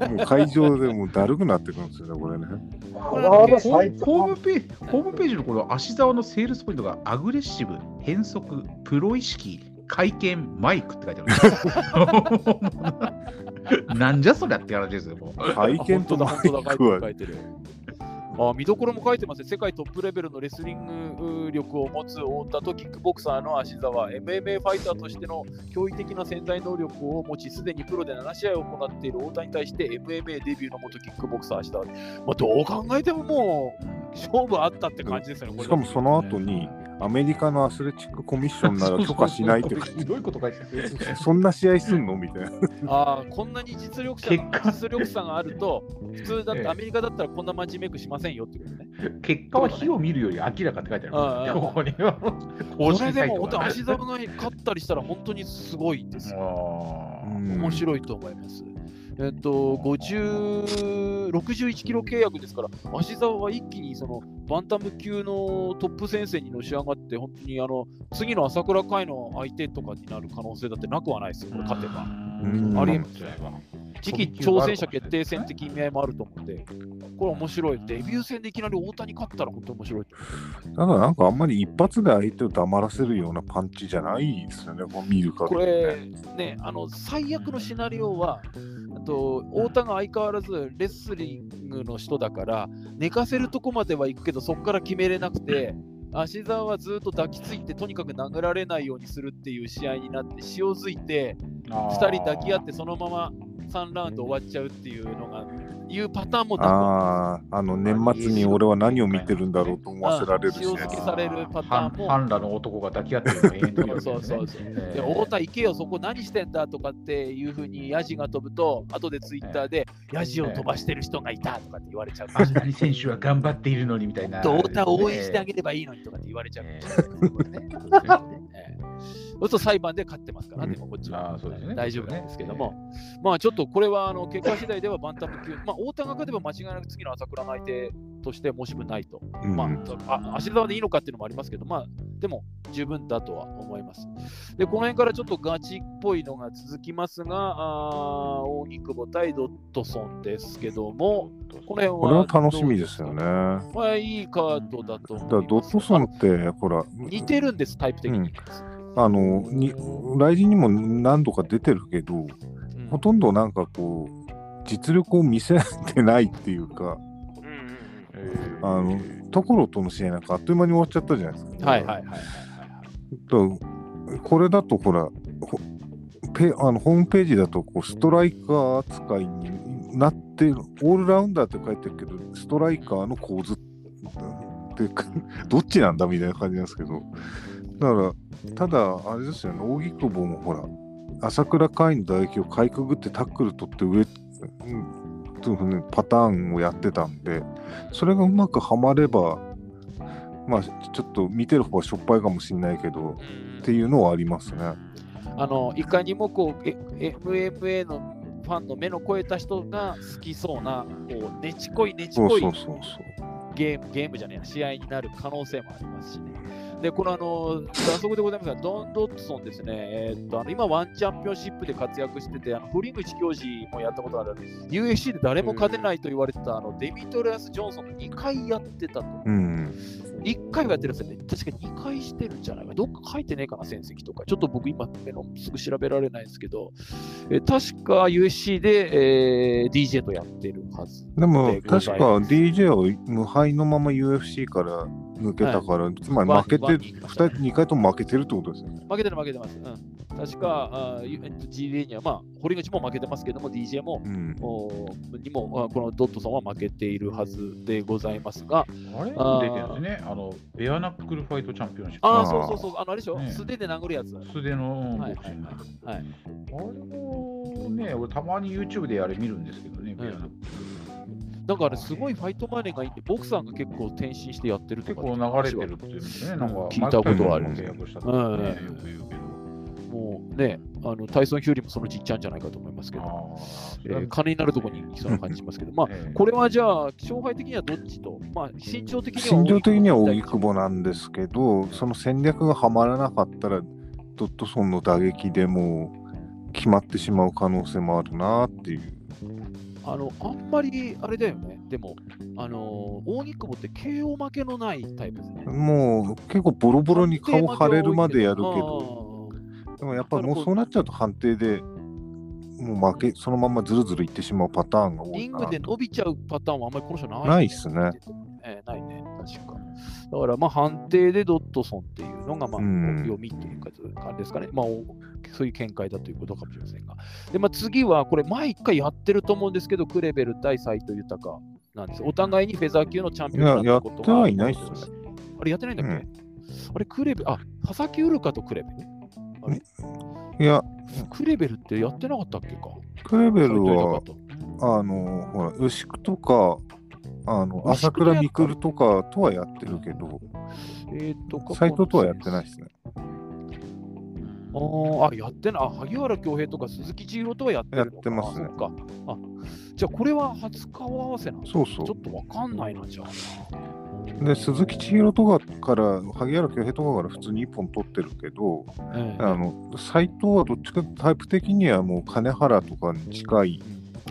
う、もう会場でもうだるくなってくるんですよね、これね。ホームページホームページのこの芦沢のセールスポイントがアグレッシブ、変則、プロ意識、会見、マイクって書いてある。なんじゃそりゃって話ですよ、もう。会見とマイクは本当だ、書いてる。あ見どころも書いてますね。世界トップレベルのレスリング力を持つ太田とキックボクサーの芦澤、MMA ファイターとしての驚異的な潜在能力を持ち、すでにプロで7試合を行っている太田に対して MMA デビューの元キックボクサー芦澤。まあ、どう考えてももう勝負あったって感じですよね。しかもその後に、アメリカのアスレチックコミッションなら許可しないってどいこと書いて。そんな試合すんの？みたいな。あーこんなに実力者結果実力差があると、普通だっええてアメリカだったらこんなマッチメイクしませんよってことね。結果は火を見るより明らかって書いてああある。ここには。公これでも、式サイト本当、が芦沢が勝ったりしたら本当にすごいです面白いと思います。えっと、50 61キロ契約ですから、芦沢は一気にそのバンタム級のトップ戦線にのし上がって、本当にあの次の朝倉海の相手とかになる可能性だってなくはないですよ、これ勝てば。うんありえますね。次期挑戦者決定戦的意味合いもあると思うんで、これ面白い。デビュー戦でいきなり大谷勝ったら本当に面白いと思う。ただなんかあんまり一発で相手を黙らせるようなパンチじゃないですよね、こう見る限こりね。れ、ね、あの最悪のシナリオは、あと太田が相変わらずレスリングの人だから、寝かせるとこまでは行くけど、そこから決めれなくて、芦沢はずっと抱きついて、とにかく殴られないようにするっていう試合になって、塩づいて、2人抱き合って、そのまま3ラウンド終わっちゃうっていうのが、いうパターンもああ、あの年末に俺は何を見てるんだろうと思わせられるし、塩ね漬けされるパターンも。ファンラの男が抱き合ってるのそうそうそうえで太田行けよ、そこ何してんだとかっていうふうにヤジが飛ぶと、後でツイッターで、ヤジを飛ばしてる人がいたとかって言われちゃう。かもしれない。大谷選手は頑張っているのにみたいな。太田を応援してあげればいいのにとかって言われちゃう そうすると裁判で勝ってますからね、うんこっちはね大丈夫なんですけども、まあちょっとこれはあの結果次第ではバンタム級、まあ太田が勝てば間違いなく次の朝倉の相手として申し分ないと。うんまあ、あ足沢でいいのかっていうのもありますけど、まあ、でも十分だとは思います。で、この辺からちょっとガチっぽいのが続きますが、あー大木久保対ドットソンですけども、この辺はこれは楽しみですよね。。だまあ、いいカードだと思います。ドットソンって、ほら、似てるんです、タイプ的に。うんあの、に、来人にも何度か出てるけど、うん。ほとんどなんかこう、実力を見せてないっていうか、うんあの、ところとの試合なんかあっという間に終わっちゃったじゃないですか。はいはいはいこれだとほら、ほペあのホームページだとこうストライカー扱いになってる、オールラウンダーって書いてるけど、ストライカーの構図って、どっちなんだみたいな感じなんですけど、だから、ただ、あれですよね、扇久保もほら、朝倉海の打撃をかいくぐってタックル取って上、うんパターンをやってたんで、それがうまくはまれば、まあ、ちょっと見てる方はしょっぱいかもしれないけど、っていうのはありますね。あのいかにもこうえ MMA のファンの目の超えた人が好きそうなこうねちこいねちこい。ゲームゲームじゃねえや試合になる可能性もありますしね。で、このあの、早速でございますが、ドン・ドッツソンですね、えーっとあの今、ワンチャンピオンシップで活躍してて、あの堀口教授もやったことある、UFC で誰も勝てないと言われてたあのデミトレアス・ジョンソンが2回やってたと。うん。1回はやってるんですよね。確か2回してるんじゃないか。どっか書いてねえかな、戦績とか。ちょっと僕今、すぐ調べられないですけど、えー確か USC で、えー DJ とやってるはず。でもで、ござ確か DJ は無敗のまま UFC から抜けたから、つまり負けて、ワンワンに行きましたね2人、2回とも負けてるってことですよね。負けてる負けてます。うん、確か、あーえっと GD には、まあ、堀口も負けてますけども、DJ も、うん。おにも、あこのドットソンは負けているはずでございますが、あれ？あー出てるんですね。あの、ベアナックルファイトチャンピオンシップ。ああ、そうそうそう、あのあれでしょ、ね素手で殴るやつ。素手のはいボクシング。はい。あれもね、俺たまに YouTube であれ見るんですけどね、んベアナックル。なんかあれ、すごいファイトマネーがいいんで、ボクサーが結構転身してやってると結か構流れてるっていうんですね。なんか、聞いたことはあるマイクタイソンと契約したとうんかね、よく言うけど。もうね、あのタイソン・ヒューリーもそのうち行っちゃうんじゃないかと思いますけど、あえーー金になるところに行きそうな感じしますけど、まあ、ええ。これはじゃあ、勝敗的にはどっちと、まあ、身長的には心情的には荻荻久保なんですけど、その戦略がはまらなかったら、ドットソンの打撃でもう決まってしまう可能性もあるなっていう。あの、あんまりあれだよね、でも、あのー、荻久保って KO 負けのないタイプですね。もう結構ボロボロに顔腫れるまでやるけど、ど、でもやっぱりもうそうなっちゃうと判定でもう負け、そのままずるずるいってしまうパターンが多リンいかなグで伸びちゃうパターンはあんまりこの人ない、ないっすね。えないね、確か。だから、まあ、判定でドットソンっていうのが、まあ、うん読みというか感じですかね。まあ、おそういう見解だということかもしれませんが。で、まあ、次は、これ、前一回やってると思うんですけど、クレベル対斎藤豊なんです。お互いにフェザー級のチャンピオンになったことがいややってはいないっすねあれ、やってないんだっけ、うんあれ、クレベル、あ、佐々木ウルカとクレベル？いや、クレベルってやってなかったっけか？クレベルはあの、ほら、牛久とか、あの、牛朝倉未来とかとはやってるけど、えー、と、斎藤とはやってないですね。あーあ、やってない。あ、萩原恭平とか鈴木千尋とはやってるのかやってますねあじゃあこれは初顔合わせなんだ。そうそうちょっとわかんないな、じゃあな。で、鈴木千尋とかから、萩原恭平とかから普通に1本取ってるけど、ええあの、斎藤はどっちかタイプ的にはもう金原とかに近い、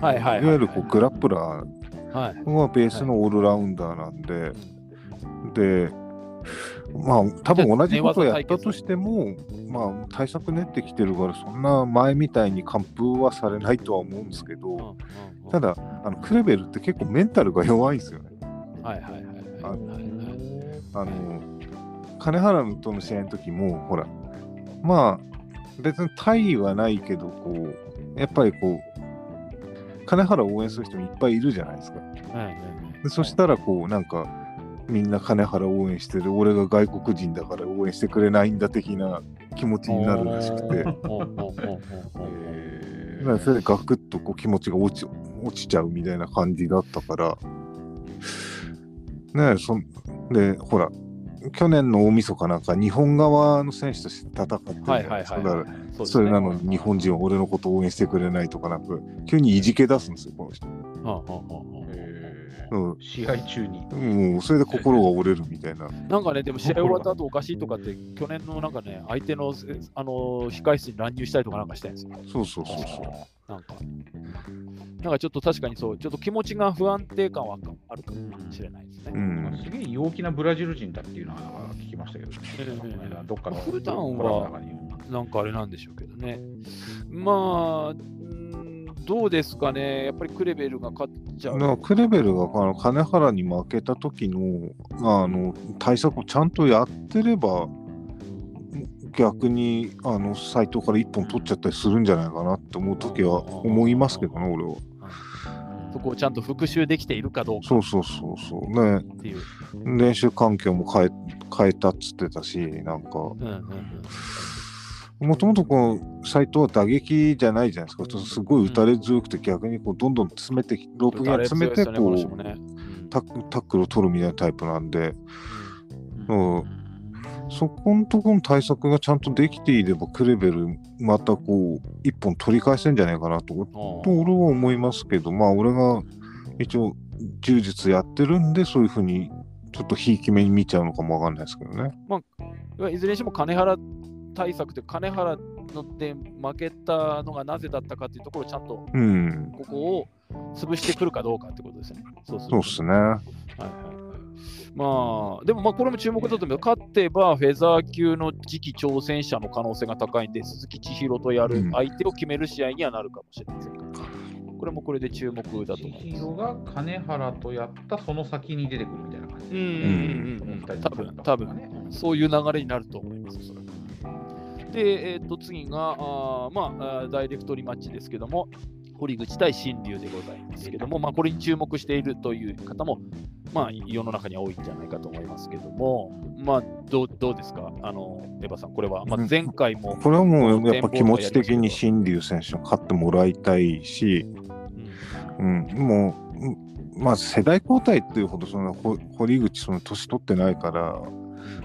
はいはいはい。いわゆるこうグラップラーはい。はベースのオールラウンダーなんで、で、まあ、多分同じことをやったとしても、まあ、対策練ってきてるから、そんな前みたいに完封はされないとは思うんですけど、うんうんうんただ、あのクレベルって結構メンタルが弱いんですよね。はいはいはいはいあの、金原との試合の時も、ほら、まあ、別に大位はないけど、こう、やっぱりこう、金原を応援する人もいっぱいいるじゃないですか。はいはいはい。でそしたら、こう、なんか、みんな金原を応援してる、俺が外国人だから応援してくれないんだ的な気持ちになるらしくて、それでガクッとこう気持ちが落ち落ちちゃうみたいな感じだったから、ねえ、そんで、ほら、去年の大晦日なんか日本側の選手として戦って。それなのに日本人は俺のことを応援してくれないとかなんか、急にいじけ出すんですよ、この人。はあはあはあうん。試合中に。もうそれで心が折れるみたいな。あなんかね、でも試合終わった後おかしいとかって、去年のなんかね、相手のあの控室に乱入したりとかなんかしたんですよ。そうそうそうそう。なんか、なんかちょっと確かにそう、ちょっと気持ちが不安定感はあるかもしれないですね。うん。すげえ陽気なブラジル人だっていうのはなんか聞きましたけど、ねえどっかの普段はなんかあれなんでしょうけどね。まあ、どうですかね、やっぱりクレベルが勝っちゃう。だからクレベルがあの金原に負けた時のあの対策をちゃんとやってれば逆にあの斎藤から一本取っちゃったりするんじゃないかなって思う時は思いますけどね、俺は。そこをちゃんと復習できているかどうかそうそうそうそう。ね。練習環境も変え変えたっつってたし、なんか、うんうんうんもともとこう、斎藤は打撃じゃないじゃないですか。すごい打たれ強くて、逆にこうどんどん詰めてき、ロープギア詰めて、こう、タックタックルを取るみたいなタイプなんで、うん。そこのところの対策がちゃんとできていれば、クレベル、またこう、一本取り返せんじゃないかなと、と俺は思いますけど、まあ、俺が一応、柔術やってるんで、そういうふうに、ちょっとひいき目に見ちゃうのかもわかんないですけどね。まあ、いずれにしても金原対策という金原ので負けたのがなぜだったかというところをちゃんとうん、ここを潰してくるかどうかってことですね。そうそうっすね。はいはいはい。まあ、でもまあこれも注目だと思う。勝てばフェザー級の次期挑戦者の可能性が高いんで、鈴木千尋とやるうん相手を決める試合にはなるかもしれませんが、これもこれで注目だと千思います。尋が金原とやったその先に出てくるみたいな感じ。うんうんうんうん、多分多分ね。そういう流れになると思います、で、えー、と次があー、まあ、ダイレクトリマッチですけども、堀口対新竜でございますけども、まあ、これに注目しているという方も、まあ、世の中には多いんじゃないかと思いますけども、まあ、どうどうですか、あのエヴァさん、これは、まあ、前回も、これはもうやっぱ気持ち的に新竜選手に勝ってもらいたいし、うん。うん、もう、うん。まあ世代交代っていうほどそのほ堀口その年取ってないから、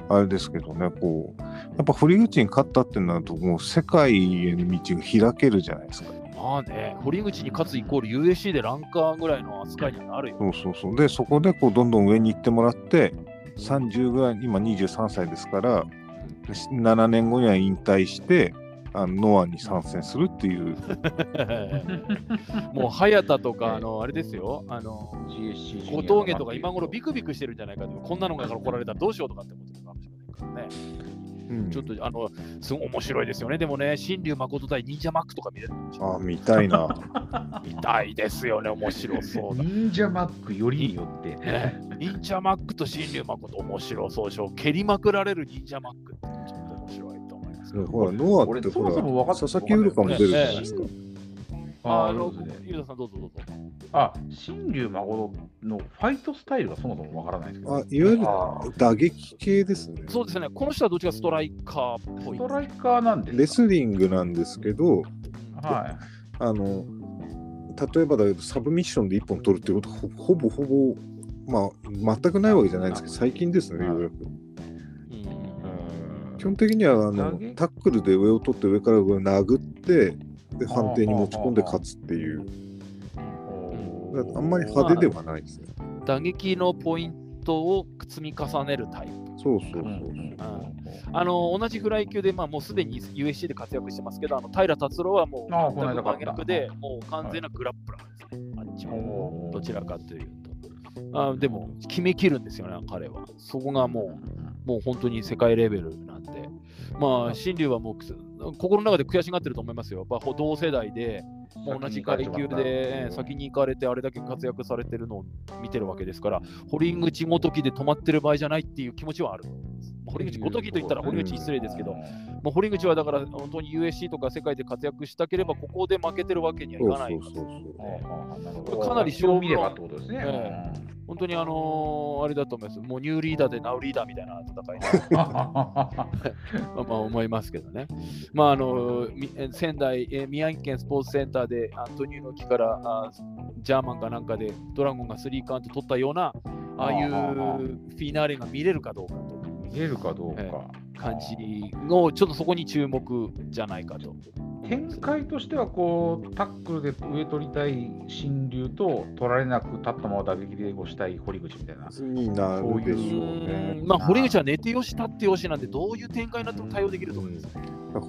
あれですけどね、こう、やっぱ堀口に勝ったってなると、もう世界への道が開けるじゃないですか。まあね、堀口に勝つイコール USC でランカーぐらいの扱いにはなるよ。そうそうそう。で、そこでこうどんどん上に行ってもらって、30ぐらい、今23歳ですから、7年後には引退して、あのノアに参戦するっていう、もう早田とか、あのあれですよ、あの小峠とか今頃ビクビクしてるんじゃないかと、こんなのがから来られたらどうしようとかって思ってるかもしれないからね。うんちょっとあの、すごい面白いですよね。でもね、新竜誠対忍者マックとか見れるあ、見たいな。見たいですよね、面白そうだ。忍者マックよりによって。ね、忍者マックと新竜誠面白そうでしょ。蹴りまくられる忍者マックってちょっと面白いと思いますけど。ほら、ノアって俺そほもそも分か佐々木ウルカも出るじゃないですか。あのあそうですね、ゆうたさんどうぞどうぞ。あ、新竜誠のファイトスタイルがそもそもわからないですけど。あいわゆるあ打撃系ですね。そうですね、この人はどっちかストライカーっぽいスト。ライカーなんですか？レスリングなんですけど、はあの、例えばだけど、サブミッションで1本取るっていうことはほほぼほぼ、まあ、全くないわけじゃないんですけど、最近ですね、はいようやく。本的にはあのタックルで上を取って上から上を殴って、で判定に持ち込んで勝つっていう、あんまり派手ではないですね。打撃のポイントを積み重ねるタイプ。そうそうそう。あの同じフライ級で、まあ、もうすでに USC で活躍してますけど、あの平達郎はもうで、もう完全なグラップラーですね、あっちも。どちらかというと。あでも、決めきるんですよね、彼は。そこがもう、もう本当に世界レベルな。まあ、新竜はもう心の中で悔しがってると思いますよ。やっぱ同世代で、同じ階級で先に行かれて、あれだけ活躍されてるのを見てるわけですから、堀口ごときで止まってる場合じゃないっていう気持ちはある。堀口ごときと言ったら堀口失礼ですけど、もう堀口はだから本当に USC とか世界で活躍したければ、ここで負けてるわけにはいかないそうそうそう。かなり勝負見ればってことですね。え本当にあのーあれだと思います。もうニューリーダーでナウリーダーみたいな戦い まあまあ思いますけどね。まああのみ仙台、えー宮城県スポーツセンターでアントニオ猪木からあジャーマンかなんかでドラゴンがスリーカウント取ったようなああいうフィナーレが見れるかどうかと見れるかどうか。いう感じのちょっとそこに注目じゃないかと。展開としてはこうタックルで上取りたい新竜と取られなく立ったまま打撃で押したい堀口みたいな。になるでしょうね。まあ堀口は寝てよし立ってよしなんでどういう展開になっても対応できると思います。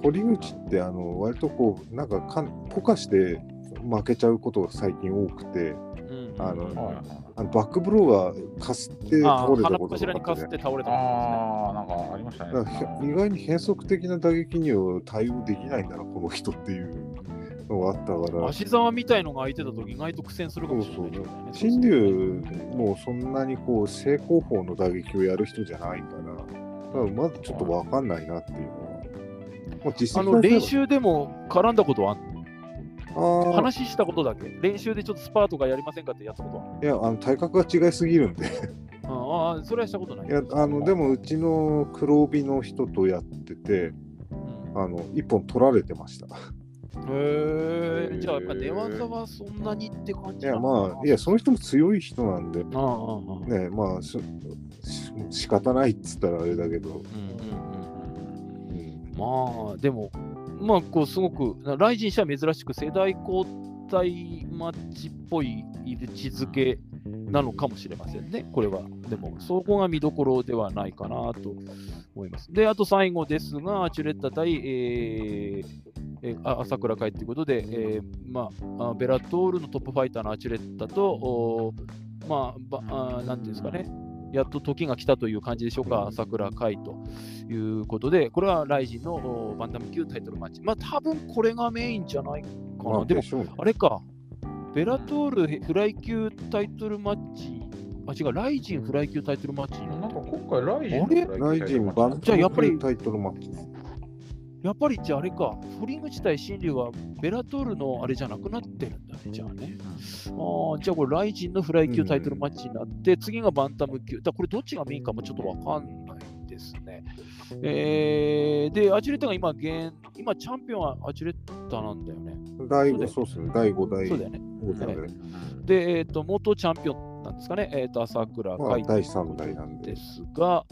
堀口ってあの割とこうなんかかんポカして負けちゃうことが最近多くてうんあのはいあのバックブローがかすってああ倒れた鼻こととかっ柱にかすってて倒れたことああ、なんかありましたね。意外に変則的な打撃には対応できないんだなこの人っていうのがあったか。ら足沢みたいのが空いてた時意外と苦戦するかもしれない、ね。新竜もうそんなにこう正攻法の打撃をやる人じゃないからだからまずちょっと分かんないなっていうのはもう実あの練績習でも絡んだことはあ話したことだけ。練習でちょっとスパーとかやりませんかってやったことは。いや、あの体格が違いすぎるんで。ああ、それはしたことない。いや、あの、でも、うちの黒帯の人とやってて、うん、あの、一本取られてました。へえ、じゃあやっぱ寝技はそんなにって感いや、じなのかな。まあ、いや、その人も強い人なんで、ああああああね、まあ、しし仕方ないっつったらあれだけど、うんうんうん。うん。まあ、でも、まあ、こう、すごく、ライジン氏は珍しく世代交代マッチっぽい位置づけなのかもしれませんね、これは。でも、そこが見どころではないかなと思います。で、あと最後ですが、アチュレッタ対、えーえーあ朝倉海ということで、えーまあ、ベラトールのトップファイターのアーチュレッタと、まあ、ばあなんていうんですかね、やっと時が来たという感じでしょうか、朝倉海ということで、これはライジンのおバンタム級タイトルマッチ。まあ、多分これがメインじゃないかな。まあ、でもあれか、ベラトールフライ級タイトルマッチ、あ、違う、ライジンフライ級タイトルマッチにななんか今回ライジンあれライジンバンじゃあやっぱりタイトルマッチです。やっぱりじゃああれか、堀口対新竜はベラトールのあれじゃなくなってるんだね、じゃあね。あーじゃあこれライジンのフライ級タイトルマッチになって、次がバンタム級。だこれどっちがメインかもちょっとわかんないですね。えー、で、アチュレッタが今現、今チャンピオンはアチュレッタなんだよね。第5、そうですね、第5代そうだよね。王者で、で、えっ、と、元チャンピオンなんですかね。えっ、と、朝倉海まあ第3代なんでで。すが、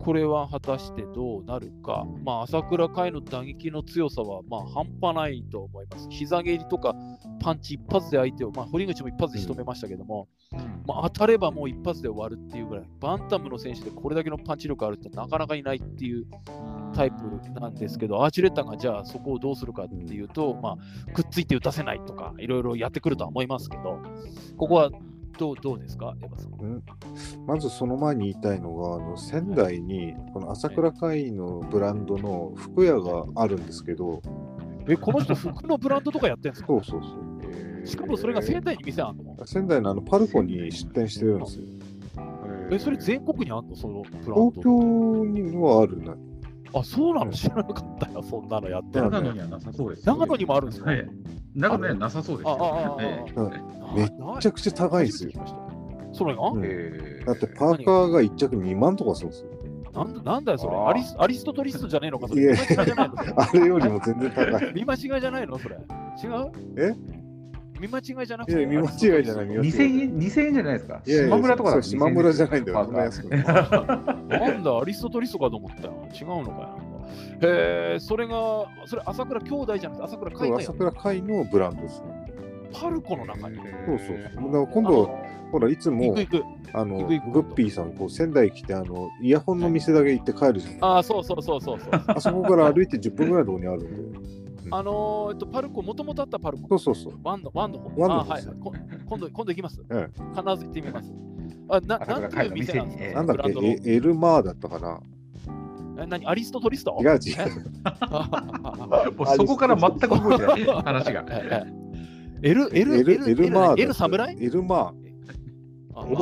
これは果たしてどうなるか。まあ、朝倉海の打撃の強さは、まあ、半端ないと思います。膝蹴りとかパンチ一発で相手を、まあ、堀口も一発で仕留めましたけども、まあ、当たればもう一発で終わるっていうぐらい、バンタムの選手でこれだけのパンチ力あるってなかなかいないっていうタイプなんですけど、アーチュレッタがじゃあそこをどうするかっていうと、まあ、くっついて打たせないとか、いろいろやってくるとは思いますけど、ここはどうどうですか、エヴァさん。まずその前に言いたいのが、あの仙台にこの朝倉海のブランドの服屋があるんですけど、え、この人、服のブランドとかやってんですか？そうそうそう。しかもそれが仙台に店あんの？仙台のあのパルコに出店してるんですよ。え、それ全国にあんの？そのブランド。東京にはあるな。あ、そうなの？知らなかったよ、そんなのやってる。長野にはなさそうです。長野にもあるんですか？はい。長野にはなさそうですよ。ああああええうんめっちゃくちゃ高いんですよ。それが、うんえだってパーカーが1着2万とかするんですよ。なんだなんだよ、それ？アリス。アリストトリストじゃねえのか、それ？あれよりも全然高い。見間違いじゃないのそれ？違う？え？見間違いじゃなくて？いや、見間違いじゃない、見間違い。2000円、2000円じゃないですか？いやいや島村とかだ島村じゃないんだよ。なんだ、アリストトリストかと思ったよ。違うのかよ。へえ、それが、それ朝倉兄弟じゃなくて朝倉海外朝倉海のブランドですね。パルコの中に。そうそうそう。だから今度、ほら、いつも。あの、グッピーさん、こう、仙台来て、あの、イヤホンの店だけ行って帰るじゃん。ああ、そうそうそうそうそう。あそこから歩いて10分ぐらいのところにあるんで。あのー、えっと、パルコ、もともとあったパルコ。そうそうそう。 one の、 one の方。 one の方あはいはい。こ今度、今度行きます。え必ず行ってみます。あ、な、なんていう店なんですか？なんだっけ？エルマーだったかなえ何アリストトリスト？違う違う。もうそこから全く覚えてない話が。エル、エル、エル、エル、エルマーだった。エル侍エルマあエル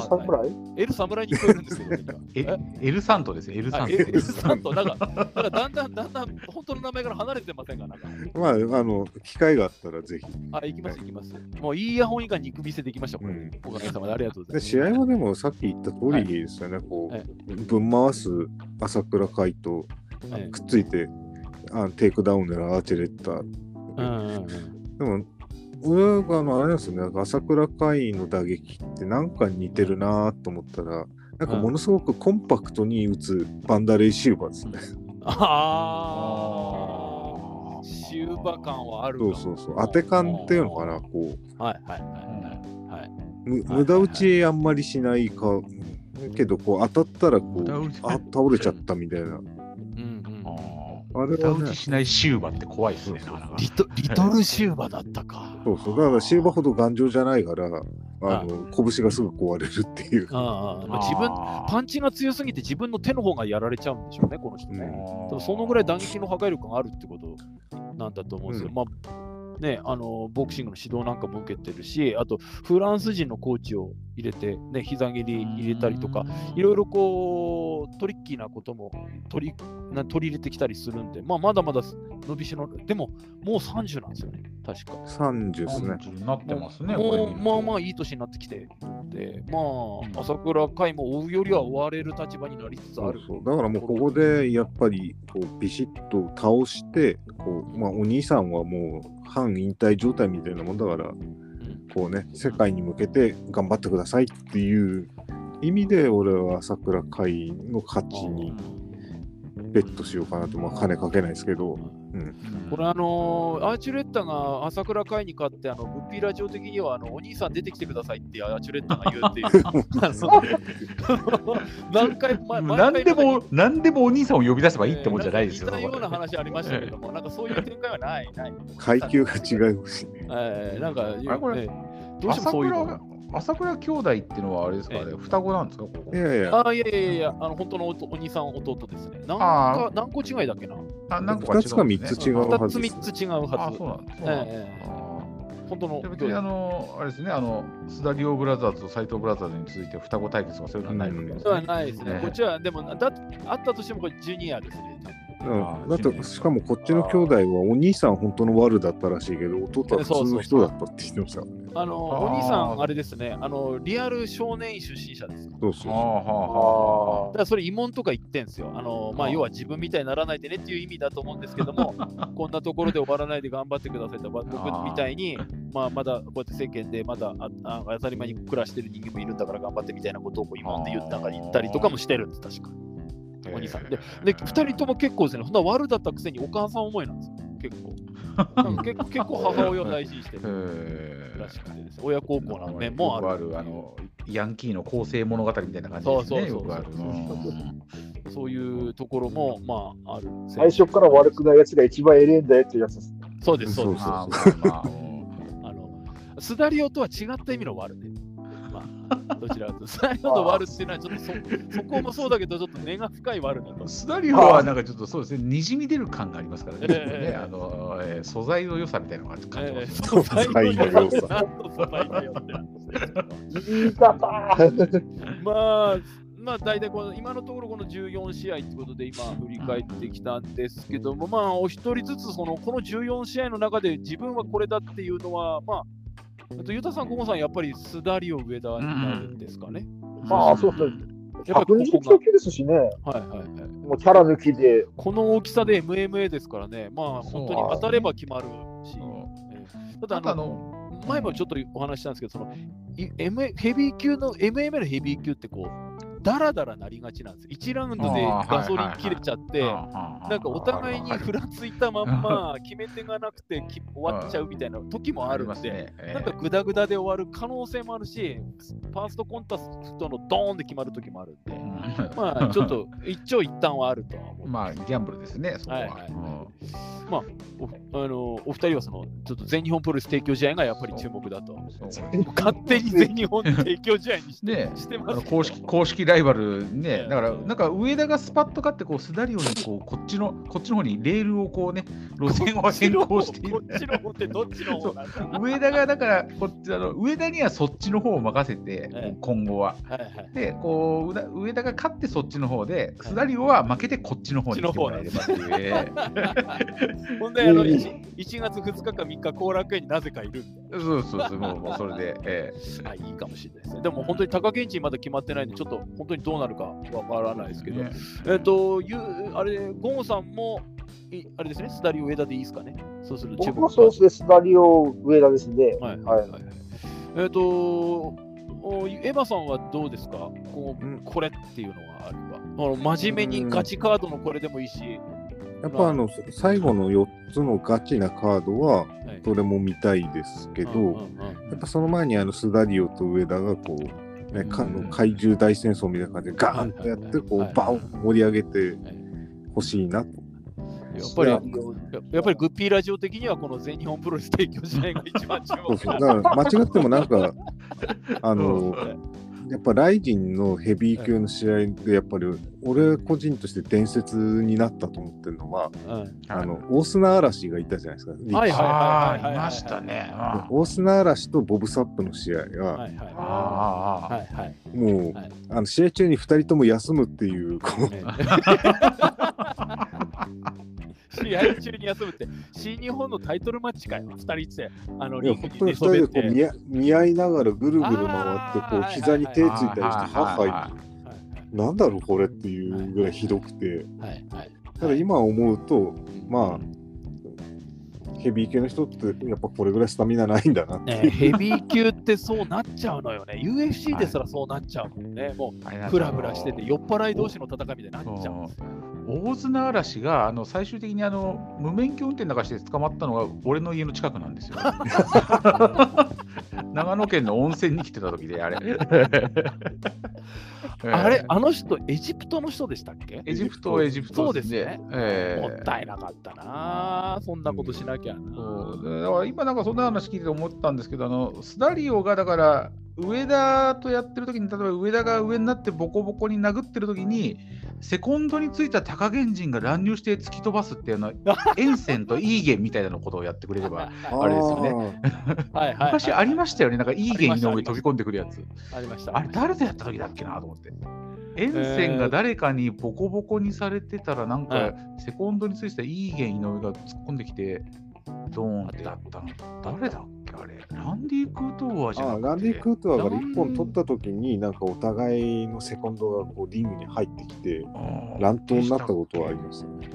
サムライ？エル侍に聞こえるんですけど、えエルサントですよ、エルサント。ルエルサント、なんか、なんかだんだん、だんだん、本当の名前から離れてませんか？なんか。ー。まあ、あの、機会があったらぜひ。あ、行きます、行きます。もういいイヤホン以外に行く店できました、これ。うんおかげさまでありがとうございでます。試合はでもさっき言った通りですよね、こはいうぶん回す朝倉海とはいくっついてあテイクダウン狙うアーチュレッタうんうんうんでも俺があのあれなんですよね。朝倉海の打撃ってなんか似てるなと思ったらなんかものすごくコンパクトに打つバンダレイシューバーですね。ああ、シウバ感はあるかそもうそうそう。当て感っていうのかなこはいはいはいはい。はい、うむはい無駄打ちあんまりしないかけどこう当たったらこうあ倒れちゃったみたいなあれはねしないシューバって怖いですね、なかなか。リトリトルシューバだったか。そうそう。だからシーバーほど頑丈じゃないから、あの、拳がすぐ壊れるっていう。ああまあ、自分、パンチが強すぎて自分の手の方がやられちゃうんでしょうね、この人ね。そのぐらい打撃の破壊力があるってことなんだと思うんですよ。うんまあ、ね、あのボクシングの指導なんかも受けてるし、あとフランス人のコーチを入れて、ね、膝蹴り入れたりとか、いろいろこうトリッキーなことも取りな取り入れてきたりするんで、まあ、まだまだ伸びしろ、でももう30なんですよね、確か。30ですね。30になってますね。もうまあまあいい年になってきてで、まうんあ、朝倉海も追うよりは追われる立場になりつつある。そうそうだからもうここでやっぱりこうビシッと倒してこう、まあ、お兄さんはもう半引退状態みたいなもんだからこうね世界に向けて頑張ってくださいっていう意味で俺は朝倉海の勝ちにベットしようかなと、まあ、金かけないですけど、うん、これあのーアーチュレッタが朝倉海に勝って、あのグッピーラジオ的にはあのお兄さん出てきてくださいってアーチュレッタが言うっていう。何回も前前何で回も、何でもお兄さんを呼び出せばいいってもんじゃないですよ。似たような話ありましたけども、なんかそういう展開はない。ない階級が違いますしね。えーなんか、れこれねどうしてもそういうの朝倉兄弟っていうのはあれですかね、え双子なんですか、ここ？い。やいや、あいやいやいや、あの本当のおお兄さん、弟ですね。何あか何個違いだっけなあ何個か違うんですね2つか3つ違うは2つずです、3つ違うはず。あ、そうなんですね。ええあ本当の別にあの、あれですね、あの、須田リオブラザーズと斎藤ブラザーズに続いて双子対決とかそういうのはないわけですそうはね。ないですね。ええこっちは、でも、だあったとしても、これ、ジュニアですね。うん、だってしかもこっちの兄弟はお兄さん本当の悪だったらしいけど弟は普通の人だったって言ってましたからね。あの、お兄さん、あれですね、あの、リアル少年院出身者です。そうそうはあはあはだからそれ、慰問とか言ってんすよ。あの、まあ、要は自分みたいにならないでねっていう意味だと思うんですけども、こんなところで終わらないで頑張ってくださいと、僕みたいに、まあ、まだこうやって世間でまだああ当たり前に暮らしてる人間もいるんだから頑張ってみたいなことをこう慰問で言ったか言ったりとかもしてるんです、確か。あお兄さん。で、で2人とも結構ですね、ほんな悪だったくせにお母さん思いなんですよ、結構。結構結構母親を大事にしてるへらしくてですね、親孝行な面もある。あるあのヤンキーの構成物語みたいな感じですね。そうそうそうよくある。うんそういうところも、まあ、ある。最初から悪くないやつが一番ええんだよっていうやつです。そうです、そうです。そうまあの、スダリオとは違った意味の悪ね。まあ、どちらかというと、スダリオの悪っていうのはちょっとそ、そこもそうだけど、ちょっと根が深い悪だと。スダリオはなんかちょっとそうですね、にじみ出る感がありますからね。ええねあのえー素材の良さみたいなのが感じまえーすね。素材の良素材の良さ。素材の良さ言い方まあ、まあ、大体この今のところこの14試合ということで今振り返ってきたんですけども、まあ、お一人ずつそのこの14試合の中で自分はこれだっていうのは、まあ、あと、ゆうたさん、コモさん、やっぱりスダリオ上田になるんですかね。まあ、そうそう。やっぱり120ここキロ級ですしね。が、はいはいはい。もうキャラ抜きで。この大きさで MMA ですからね、まあ、本当に当たれば決まるし、ただあの、の、前もちょっとお話ししたんですけど、そのヘビー級の MMA のヘビー級ってこう、ダラダラなりがちなんです。1ラウンドであーガソリン切れちゃって、なんかお互いにふらついたまんま決め手がなくてき終わっちゃうみたいな時もあるんで、ね。ええなんかグダグダで終わる可能性もあるし、ファーストコンタストのドーンで決まる時もあるんで、うんまあちょっと一長一短はあるとは思う。まあ、ギャンブルですね、そこは。はいはいうんおあのお二人はそのちょっと全日本プロレス提供試合がやっぱり注目だと。勝手に全日本提供試合にして,、ねしてあます公式公式ライバルね、えだから、なんか上田がスパッと勝って、こうスダリオにこうこっちのこっちの方にレールをこうね、路線を変更している。こ。っちの方ってどっちの方なんだ。上田がだからこっちあの、上田にはそっちの方を任せて、ええ。今後は。はいはい。で、こう上田が勝ってそっちの方で、スダリオは負けてこっちの方に来てもらえればっていう。えほんであのうん 1, 1月2日か3日後楽園になぜかいるそうそうそう、もうそれで。えで、はい、いいかもしれないですね。でも本当に貴健人まだ決まってないんで、ちょっと本当にどうなるかわからないですけど、ね。えっ、と、ゆあれ、ゴンさんも、いあれですね、スタリオ上田でいいですかね？そうすると僕もそうですね、スダリオ上田ですね。はい。はい。はいはい。えっ、とお、エヴァさんはどうですか？こううん。これっていうのがあれば。あの真面目にガチカードのこれでもいいし、やっぱあ。の最後の4つのガチなカードははい。どれも見たいですけど、うんうんうん。やっぱその前にあのスダリオと上田がこう、ね、かうん。怪獣大戦争みたいな感じでガーンとやってこはいうバン盛り上げてほしいなと。やっぱり、や。やっぱりグッピーラジオ的にはこの全日本プロレス提供試合が一番注目。そうそう。だから間違ってもなんかあのやっぱライジンのヘビー級の試合で、やっぱり俺個人として伝説になったと思ってるのは、うんあの大砂嵐がいたじゃないですか。はいあはいはいあ、いましたね。あ大砂嵐とボブ・サップの試合が、はいはいあはあいはい。もう、はい。あの試合中に2人とも休むっていう、こう。ね 試合中に休むって、新日本のタイトルマッチかよ、2人して、あのいやリング本当に2人でこうに寝そべって。見合見合いながらぐるぐる回ってこう膝に手ついたりしてははいはいはなんだろうこれっていうぐらいひどくて。はいはいただ今思うとまあヘビー系の人ってやっぱこれぐらいスタミナないんだなってね、ヘビー級ってそうなっちゃうのよね。UFC ですらそうなっちゃうもんね。もあれなんう、フラフラしてて、酔っ払い同士の戦いみたいになっちゃう。大綱嵐があの最終的にあの無免許運転なんかして捕まったのが俺の家の近くなんですよ。長野県の温泉に来てた時であれ。あれえ、あの人、エジプトの人でしたっけ？エジプト、エジプトそうですね。ええもったいなかったな。そんなことしなきゃな。そうだから今なんかそんな話聞いてて思ったんですけど、あのスダリオがだから上田とやってる時に、例えば上田が上になってボコボコに殴ってる時に、セコンドについた貴源人が乱入して突き飛ばすっていうのは、エンセンとイーゲンみたいなのことをやってくれれば、あれですよねはいはいはい昔ありましたよね、なんかイーゲン井上飛び込んでくるやつ。ありました。あれ誰とやった時だっけなと思って。エンセンが誰かにボコボコにされてたら、なんかセコンドについてたイーゲン井上が突っ込んできて、ドーンってだったの。誰だっけ？あれ。ランディ・クートーアじゃなくてあランディ・クートワがラン1本取った時になんかお互いのセコンドがこうリングに入ってきて乱闘になったことはありますよね。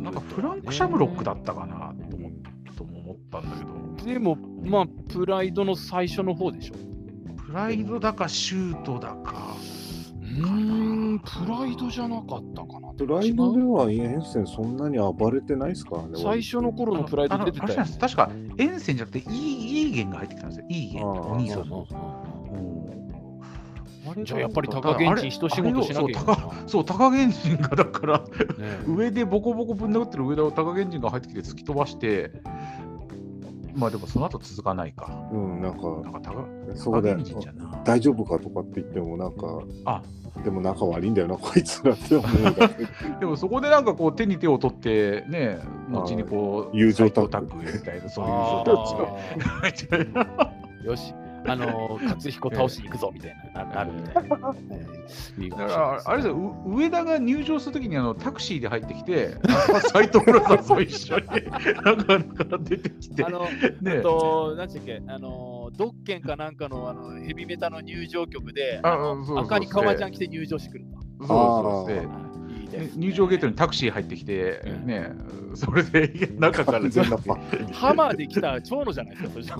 なんかフランク・シャムロックだったかなと思とも思ったんだけど、でも、まあ、プライドの最初の方でしょ。プライドだかシュートだか。うーん、プライドじゃなかったかな。プライドではエンセンそんなに暴れてないですからね。最初の頃のプライド出てたよ確かエンセンじゃなくてイーイーゲンが入ってきたんですよ。イーゲン。あーお兄さんじゃあやっぱり貴源人一仕事しなきゃそう高 そう、高源人がだから、ね上でボコボコぶん殴ってる上田を高源人が入ってきて突き飛ばして、まあでもその後続かないか。うん、なんなんか、か高そこで高源人じゃな。大丈夫かとかって言っても、なんか、あでも仲悪いんだよな、こいつらって思う。でもそこでなんかこう手に手を取ってね、後にこう、友情タッグタッグみたいな、そういうあ友情タッグ。ーよし、あのー、勝彦倒しに行くぞみたいな、ななるみたいな。だから、あれですよ、う上田が入場するときにあのタクシーで入ってきて、斎藤ブラザーズと一緒に なんかなんか出てきて、あの、ねえ。っと、なんてっけ、あの、ドッケンかなんかのあのヘビメタの入場曲で、赤に革ジャン着て入場してくると。そうそうではいいい。でねす。入場ゲートにタクシー入ってきて、うん。ね、それで中から全なパ ハマーで来た長野じゃないですか、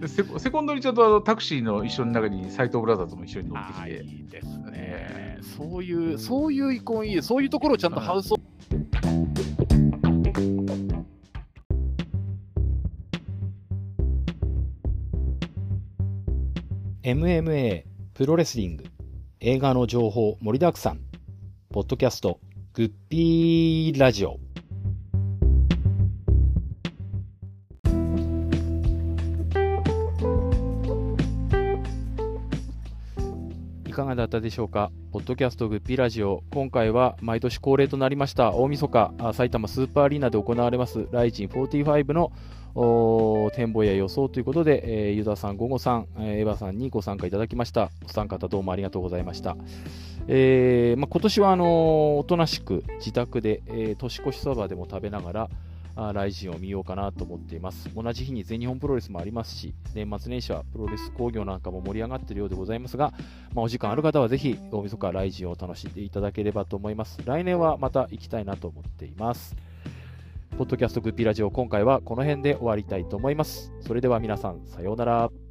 そセコセコンドにちゃんとあのタクシーの一緒の中に斎藤ブラザーズも一緒に乗ってきて、いいですね。そういう、そういうイコンいい。そういうところをちゃんとハウスを MMA プロレスリング。映画の情報盛りだくさんポッドキャストグッピーラジオ。いかがだったでしょうか？ポッドキャストグッピーラジオ。今回は毎年恒例となりました大晦日埼玉スーパーアリーナで行われますライジン45の展望や予想ということで、えーユダさん、ゴゴさん、えーエヴァさんにご参加いただきました。お三方どうもありがとうございました。えーまあ、今年はあのーおとなしく自宅で、えー年越しそばでも食べながら、あライジンを見ようかなと思っています。同じ日に全日本プロレスもありますし、年末年始はプロレス工業なんかも盛り上がっているようでございますが、まあ、お時間ある方はぜひ大晦日ライジンを楽しんでいただければと思います。来年はまた行きたいなと思っています。ポッドキャストグッピーラジオ今回はこの辺で終わりたいと思います。それでは皆さんさようなら。